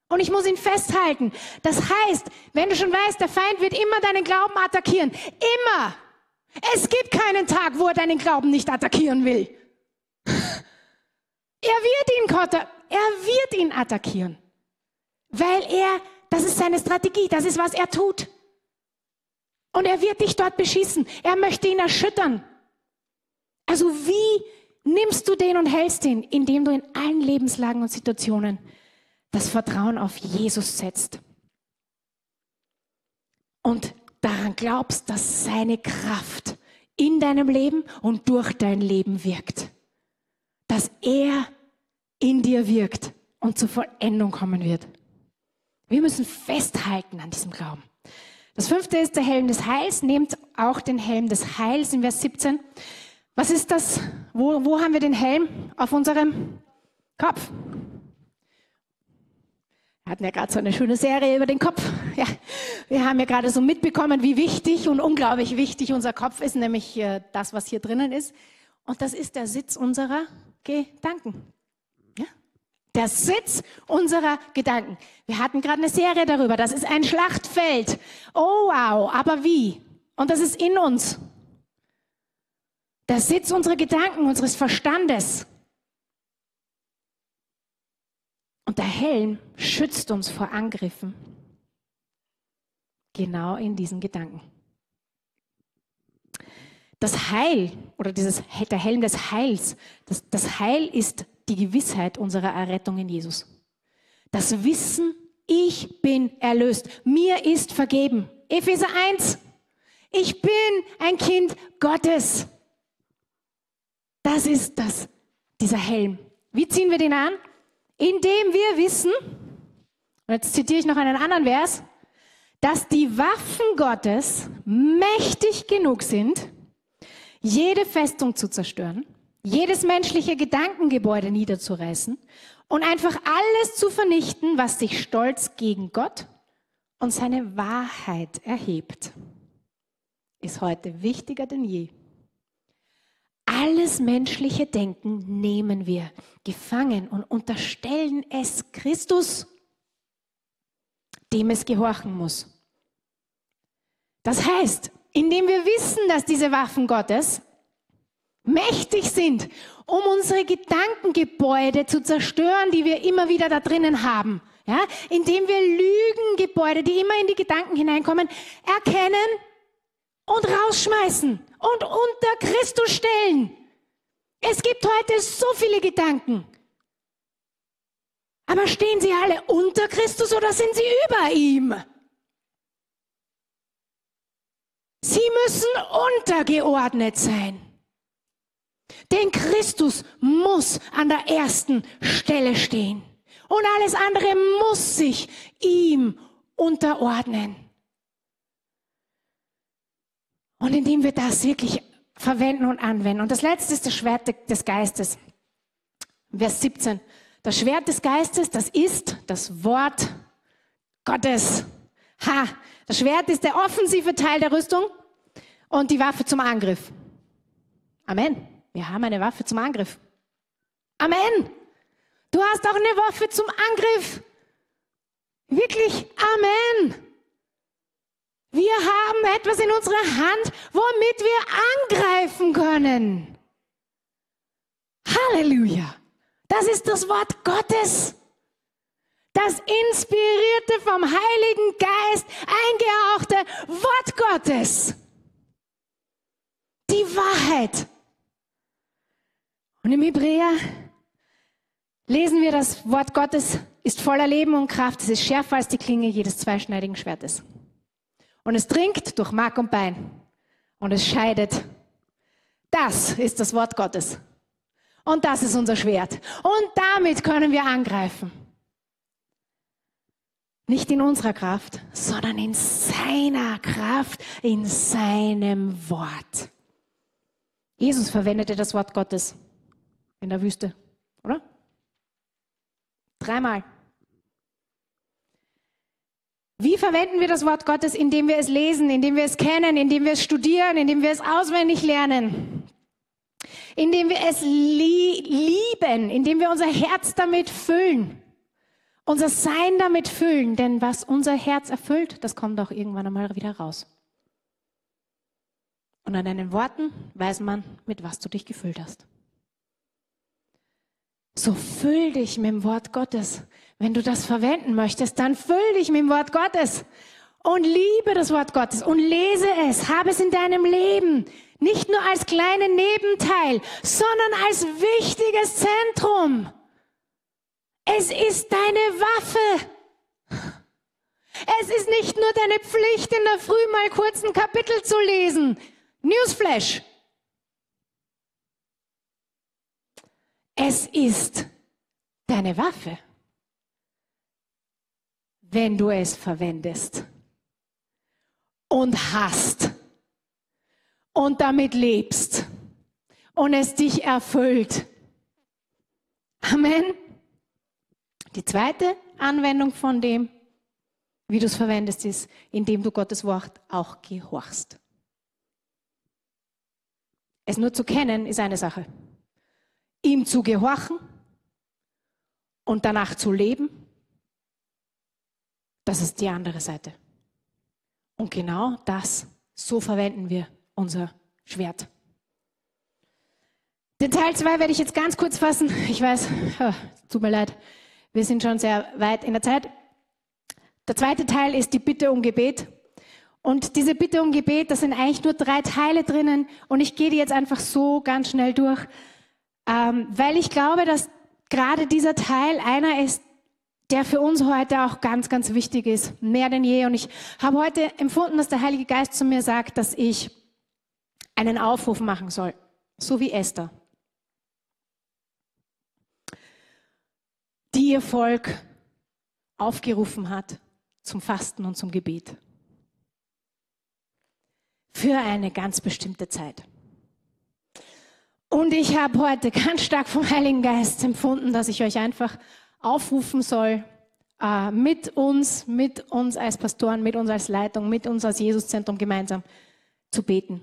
S1: Und ich muss ihn festhalten. Das heißt, wenn du schon weißt, der Feind wird immer deinen Glauben attackieren. Immer. Es gibt keinen Tag, wo er deinen Glauben nicht attackieren will. [laughs] Er wird ihn, er wird ihn attackieren. Weil er, das ist seine Strategie, das ist, was er tut. Und er wird dich dort beschießen. Er möchte ihn erschüttern. Also wie nimmst du den und hältst ihn, indem du in allen Lebenslagen und Situationen das Vertrauen auf Jesus setzt und daran glaubst, dass seine Kraft in deinem Leben und durch dein Leben wirkt. Dass er in dir wirkt und zur Vollendung kommen wird. Wir müssen festhalten an diesem Glauben. Das fünfte ist der Helm des Heils. Nehmt auch den Helm des Heils in Vers 17. Was ist das? Wo, wo haben wir den Helm auf unserem Kopf? Wir hatten ja gerade so eine schöne Serie über den Kopf. Ja, wir haben ja gerade so mitbekommen, wie wichtig und unglaublich wichtig unser Kopf ist, nämlich äh, das, was hier drinnen ist. Und das ist der Sitz unserer Gedanken. Der Sitz unserer Gedanken. Wir hatten gerade eine Serie darüber. Das ist ein Schlachtfeld. Oh wow, aber wie? Und das ist in uns. Der Sitz unserer Gedanken, unseres Verstandes. Und der Helm schützt uns vor Angriffen. Genau in diesen Gedanken. Das Heil oder dieses, der Helm des Heils, das, das Heil ist die Gewissheit unserer Errettung in Jesus. Das Wissen, ich bin erlöst, mir ist vergeben. Epheser 1, ich bin ein Kind Gottes. Das ist das, dieser Helm. Wie ziehen wir den an? Indem wir wissen, und jetzt zitiere ich noch einen anderen Vers, dass die Waffen Gottes mächtig genug sind, jede Festung zu zerstören, jedes menschliche Gedankengebäude niederzureißen und einfach alles zu vernichten, was sich stolz gegen Gott und seine Wahrheit erhebt, ist heute wichtiger denn je. Alles menschliche Denken nehmen wir gefangen und unterstellen es Christus, dem es gehorchen muss. Das heißt, indem wir wissen, dass diese Waffen Gottes mächtig sind, um unsere Gedankengebäude zu zerstören, die wir immer wieder da drinnen haben, ja, indem wir Lügengebäude, die immer in die Gedanken hineinkommen, erkennen und rausschmeißen und unter Christus stellen. Es gibt heute so viele Gedanken. Aber stehen sie alle unter Christus oder sind sie über ihm? Sie müssen untergeordnet sein. Denn Christus muss an der ersten Stelle stehen. Und alles andere muss sich ihm unterordnen. Und indem wir das wirklich verwenden und anwenden. Und das letzte ist das Schwert des Geistes. Vers 17. Das Schwert des Geistes, das ist das Wort Gottes. Ha! Das Schwert ist der offensive Teil der Rüstung und die Waffe zum Angriff. Amen. Wir haben eine Waffe zum Angriff. Amen. Du hast auch eine Waffe zum Angriff. Wirklich. Amen. Wir haben etwas in unserer Hand, womit wir angreifen können. Halleluja. Das ist das Wort Gottes. Das inspirierte, vom Heiligen Geist eingehauchte Wort Gottes. Die Wahrheit. Und im Hebräer lesen wir, das Wort Gottes ist voller Leben und Kraft. Es ist schärfer als die Klinge jedes zweischneidigen Schwertes. Und es dringt durch Mark und Bein. Und es scheidet. Das ist das Wort Gottes. Und das ist unser Schwert. Und damit können wir angreifen. Nicht in unserer Kraft, sondern in seiner Kraft, in seinem Wort. Jesus verwendete das Wort Gottes in der Wüste, oder? Dreimal. Wie verwenden wir das Wort Gottes? Indem wir es lesen, indem wir es kennen, indem wir es studieren, indem wir es auswendig lernen, indem wir es lie lieben, indem wir unser Herz damit füllen, unser Sein damit füllen. Denn was unser Herz erfüllt, das kommt auch irgendwann einmal wieder raus. Und an deinen Worten weiß man, mit was du dich gefüllt hast. So füll dich mit dem Wort Gottes. Wenn du das verwenden möchtest, dann füll dich mit dem Wort Gottes und liebe das Wort Gottes und lese es, habe es in deinem Leben. Nicht nur als kleinen Nebenteil, sondern als wichtiges Zentrum. Es ist deine Waffe. Es ist nicht nur deine Pflicht, in der Früh mal kurz ein Kapitel zu lesen. Newsflash. Es ist deine Waffe, wenn du es verwendest und hast und damit lebst und es dich erfüllt. Amen. Die zweite Anwendung von dem, wie du es verwendest, ist, indem du Gottes Wort auch gehorchst. Es nur zu kennen ist eine Sache ihm zu gehorchen und danach zu leben, das ist die andere Seite. Und genau das, so verwenden wir unser Schwert. Den Teil 2 werde ich jetzt ganz kurz fassen. Ich weiß, oh, [laughs] tut mir leid, wir sind schon sehr weit in der Zeit. Der zweite Teil ist die Bitte um Gebet. Und diese Bitte um Gebet, da sind eigentlich nur drei Teile drinnen. Und ich gehe die jetzt einfach so ganz schnell durch ähm, weil ich glaube, dass gerade dieser Teil einer ist, der für uns heute auch ganz, ganz wichtig ist, mehr denn je. Und ich habe heute empfunden, dass der Heilige Geist zu mir sagt, dass ich einen Aufruf machen soll, so wie Esther, die ihr Volk aufgerufen hat zum Fasten und zum Gebet. Für eine ganz bestimmte Zeit. Und ich habe heute ganz stark vom Heiligen Geist empfunden, dass ich euch einfach aufrufen soll, äh, mit uns, mit uns als Pastoren, mit uns als Leitung, mit uns als Jesuszentrum gemeinsam zu beten.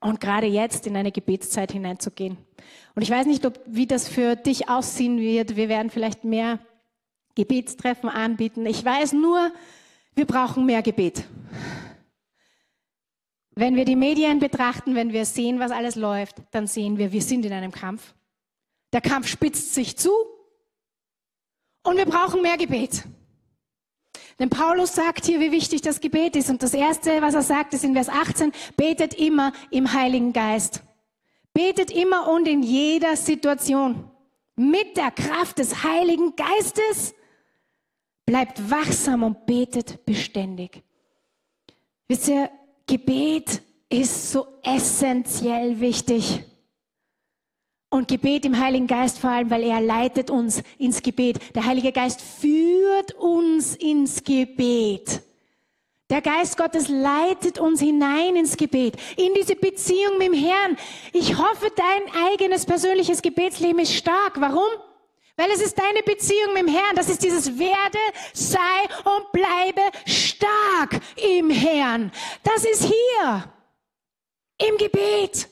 S1: Und gerade jetzt in eine Gebetszeit hineinzugehen. Und ich weiß nicht, ob, wie das für dich aussehen wird. Wir werden vielleicht mehr Gebetstreffen anbieten. Ich weiß nur, wir brauchen mehr Gebet. Wenn wir die Medien betrachten, wenn wir sehen, was alles läuft, dann sehen wir, wir sind in einem Kampf. Der Kampf spitzt sich zu und wir brauchen mehr Gebet. Denn Paulus sagt hier, wie wichtig das Gebet ist. Und das Erste, was er sagt, ist in Vers 18, betet immer im Heiligen Geist. Betet immer und in jeder Situation. Mit der Kraft des Heiligen Geistes. Bleibt wachsam und betet beständig. Wisst ihr, Gebet ist so essentiell wichtig. Und Gebet im Heiligen Geist vor allem, weil er leitet uns ins Gebet. Der Heilige Geist führt uns ins Gebet. Der Geist Gottes leitet uns hinein ins Gebet, in diese Beziehung mit dem Herrn. Ich hoffe, dein eigenes persönliches Gebetsleben ist stark. Warum? Weil es ist deine Beziehung mit dem Herrn. Das ist dieses werde, sei und bleibe stark im Herrn. Das ist hier. Im Gebet.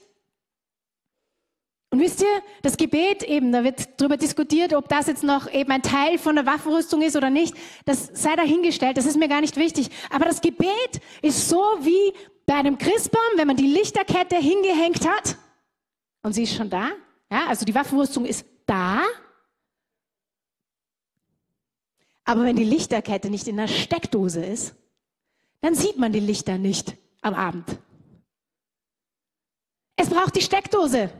S1: Und wisst ihr, das Gebet eben, da wird darüber diskutiert, ob das jetzt noch eben ein Teil von der Waffenrüstung ist oder nicht. Das sei dahingestellt, das ist mir gar nicht wichtig. Aber das Gebet ist so wie bei einem Christbaum, wenn man die Lichterkette hingehängt hat. Und sie ist schon da. Ja, also die Waffenrüstung ist da. Aber wenn die Lichterkette nicht in der Steckdose ist, dann sieht man die Lichter nicht am Abend. Es braucht die Steckdose.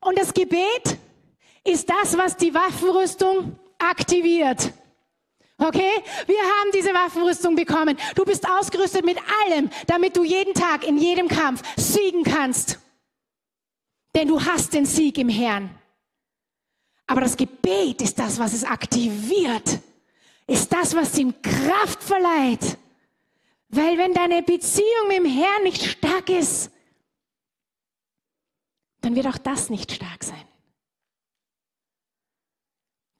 S1: Und das Gebet ist das, was die Waffenrüstung aktiviert. Okay? Wir haben diese Waffenrüstung bekommen. Du bist ausgerüstet mit allem, damit du jeden Tag in jedem Kampf siegen kannst. Denn du hast den Sieg im Herrn. Aber das Gebet ist das, was es aktiviert. Ist das, was ihm Kraft verleiht. Weil wenn deine Beziehung mit dem Herrn nicht stark ist, dann wird auch das nicht stark sein.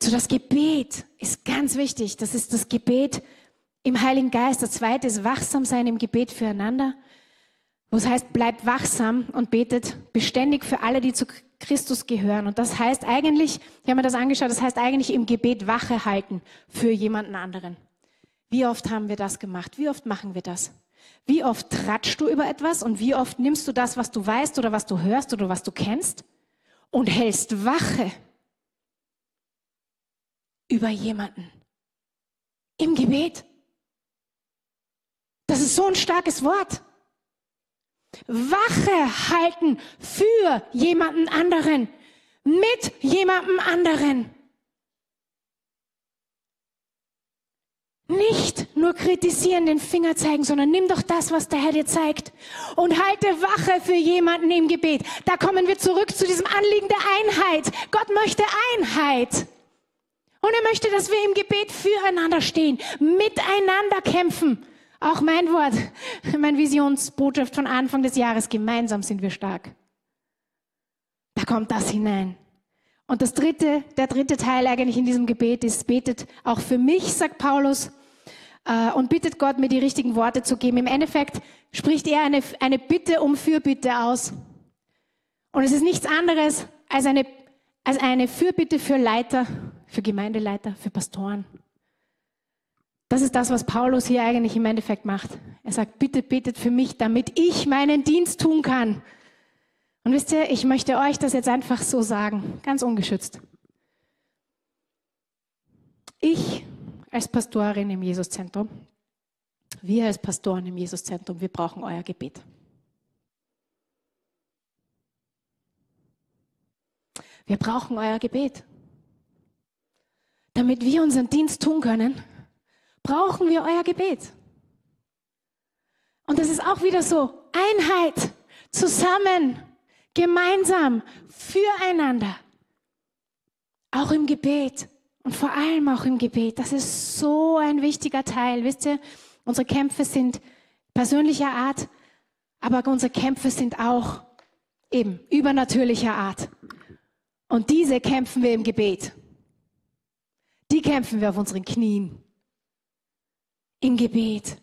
S1: So das Gebet ist ganz wichtig. Das ist das Gebet im Heiligen Geist. Das zweite ist wachsam sein im Gebet füreinander. Wo es heißt, bleibt wachsam und betet beständig für alle, die zu Christus gehören. Und das heißt eigentlich, ich habe mir das angeschaut, das heißt eigentlich im Gebet Wache halten für jemanden anderen. Wie oft haben wir das gemacht? Wie oft machen wir das? Wie oft tratschst du über etwas und wie oft nimmst du das, was du weißt oder was du hörst oder was du kennst und hältst Wache über jemanden im Gebet? Das ist so ein starkes Wort. Wache halten für jemanden anderen, mit jemandem anderen. Nicht nur kritisieren, den Finger zeigen, sondern nimm doch das, was der Herr dir zeigt und halte Wache für jemanden im Gebet. Da kommen wir zurück zu diesem Anliegen der Einheit. Gott möchte Einheit. Und er möchte, dass wir im Gebet füreinander stehen, miteinander kämpfen. Auch mein Wort, meine Visionsbotschaft von Anfang des Jahres, gemeinsam sind wir stark. Da kommt das hinein. Und das dritte, der dritte Teil eigentlich in diesem Gebet ist, betet auch für mich, sagt Paulus, äh, und bittet Gott, mir die richtigen Worte zu geben. Im Endeffekt spricht er eine, eine Bitte um Fürbitte aus. Und es ist nichts anderes als eine, als eine Fürbitte für Leiter, für Gemeindeleiter, für Pastoren. Das ist das, was Paulus hier eigentlich im Endeffekt macht. Er sagt, bitte betet für mich, damit ich meinen Dienst tun kann. Und wisst ihr, ich möchte euch das jetzt einfach so sagen, ganz ungeschützt. Ich als Pastorin im Jesuszentrum, wir als Pastoren im Jesuszentrum, wir brauchen euer Gebet. Wir brauchen euer Gebet. Damit wir unseren Dienst tun können, brauchen wir euer Gebet. Und das ist auch wieder so, Einheit, zusammen, gemeinsam, füreinander. Auch im Gebet. Und vor allem auch im Gebet. Das ist so ein wichtiger Teil. Wisst ihr, unsere Kämpfe sind persönlicher Art, aber unsere Kämpfe sind auch eben übernatürlicher Art. Und diese kämpfen wir im Gebet. Die kämpfen wir auf unseren Knien. Im Gebet.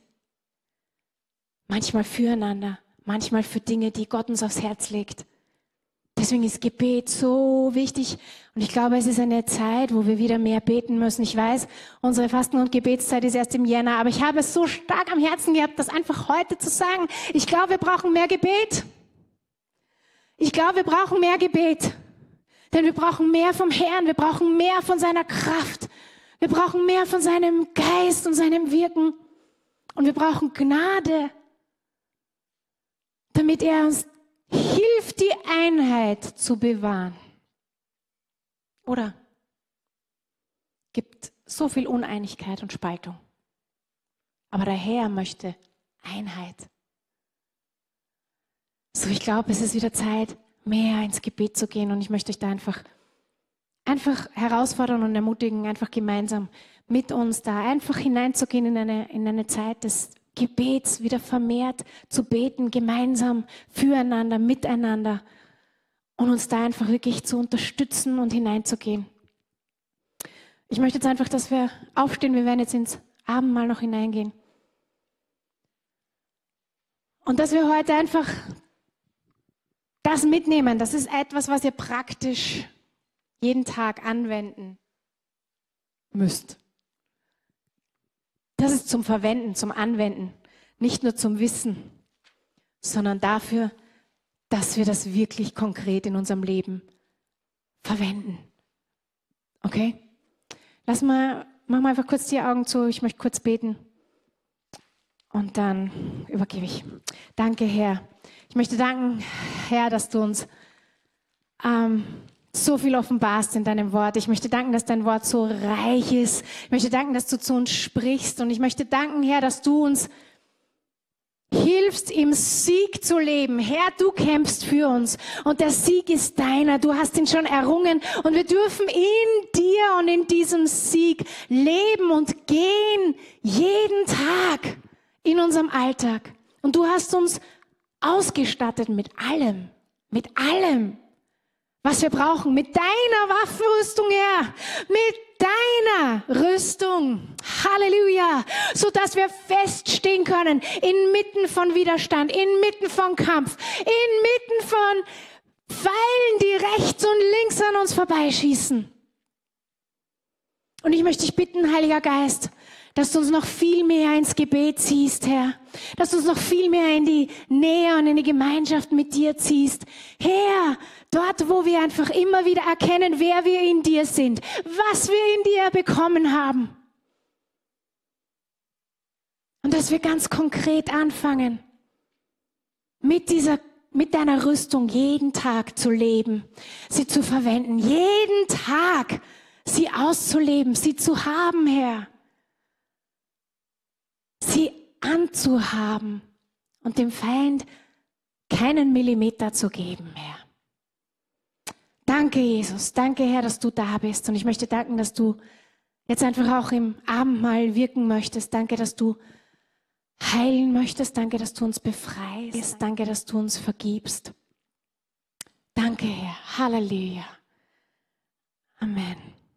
S1: Manchmal füreinander, manchmal für Dinge, die Gott uns aufs Herz legt. Deswegen ist Gebet so wichtig. Und ich glaube, es ist eine Zeit, wo wir wieder mehr beten müssen. Ich weiß, unsere Fasten- und Gebetszeit ist erst im Jänner, aber ich habe es so stark am Herzen gehabt, das einfach heute zu sagen. Ich glaube, wir brauchen mehr Gebet. Ich glaube, wir brauchen mehr Gebet. Denn wir brauchen mehr vom Herrn. Wir brauchen mehr von seiner Kraft. Wir brauchen mehr von seinem Geist und seinem Wirken. Und wir brauchen Gnade, damit er uns hilft, die Einheit zu bewahren. Oder gibt so viel Uneinigkeit und Spaltung. Aber der Herr möchte Einheit. So, ich glaube, es ist wieder Zeit, mehr ins Gebet zu gehen und ich möchte euch da einfach, einfach herausfordern und ermutigen, einfach gemeinsam mit uns da einfach hineinzugehen in eine, in eine Zeit des Gebets wieder vermehrt zu beten, gemeinsam, füreinander, miteinander und uns da einfach wirklich zu unterstützen und hineinzugehen. Ich möchte jetzt einfach, dass wir aufstehen, wir werden jetzt ins Abendmahl noch hineingehen. Und dass wir heute einfach das mitnehmen, das ist etwas, was ihr praktisch jeden Tag anwenden müsst. Das ist zum Verwenden, zum Anwenden, nicht nur zum Wissen, sondern dafür, dass wir das wirklich konkret in unserem Leben verwenden. Okay? Lass mal, mach mal einfach kurz die Augen zu. Ich möchte kurz beten. Und dann übergebe ich. Danke, Herr. Ich möchte danken, Herr, dass du uns ähm, so viel offenbarst in deinem Wort. Ich möchte danken, dass dein Wort so reich ist. Ich möchte danken, dass du zu uns sprichst. Und ich möchte danken, Herr, dass du uns hilfst, im Sieg zu leben. Herr, du kämpfst für uns und der Sieg ist deiner. Du hast ihn schon errungen und wir dürfen in dir und in diesem Sieg leben und gehen jeden Tag in unserem Alltag. Und du hast uns ausgestattet mit allem, mit allem, was wir brauchen, mit deiner Waffenrüstung, Herr, mit deiner Rüstung. Halleluja. So dass wir feststehen können inmitten von Widerstand, inmitten von Kampf, inmitten von Pfeilen, die rechts und links an uns vorbeischießen. Und ich möchte dich bitten, Heiliger Geist, dass du uns noch viel mehr ins Gebet ziehst, Herr. Dass du uns noch viel mehr in die Nähe und in die Gemeinschaft mit dir ziehst. Herr, dort, wo wir einfach immer wieder erkennen, wer wir in dir sind, was wir in dir bekommen haben. Und dass wir ganz konkret anfangen, mit dieser mit deiner Rüstung jeden Tag zu leben, sie zu verwenden, jeden Tag sie auszuleben, sie zu haben, Herr sie anzuhaben und dem Feind keinen Millimeter zu geben, Herr. Danke, Jesus. Danke, Herr, dass du da bist. Und ich möchte danken, dass du jetzt einfach auch im Abendmahl wirken möchtest. Danke, dass du heilen möchtest. Danke, dass du uns befreist. Danke, dass du uns vergibst. Danke, Herr. Halleluja. Amen.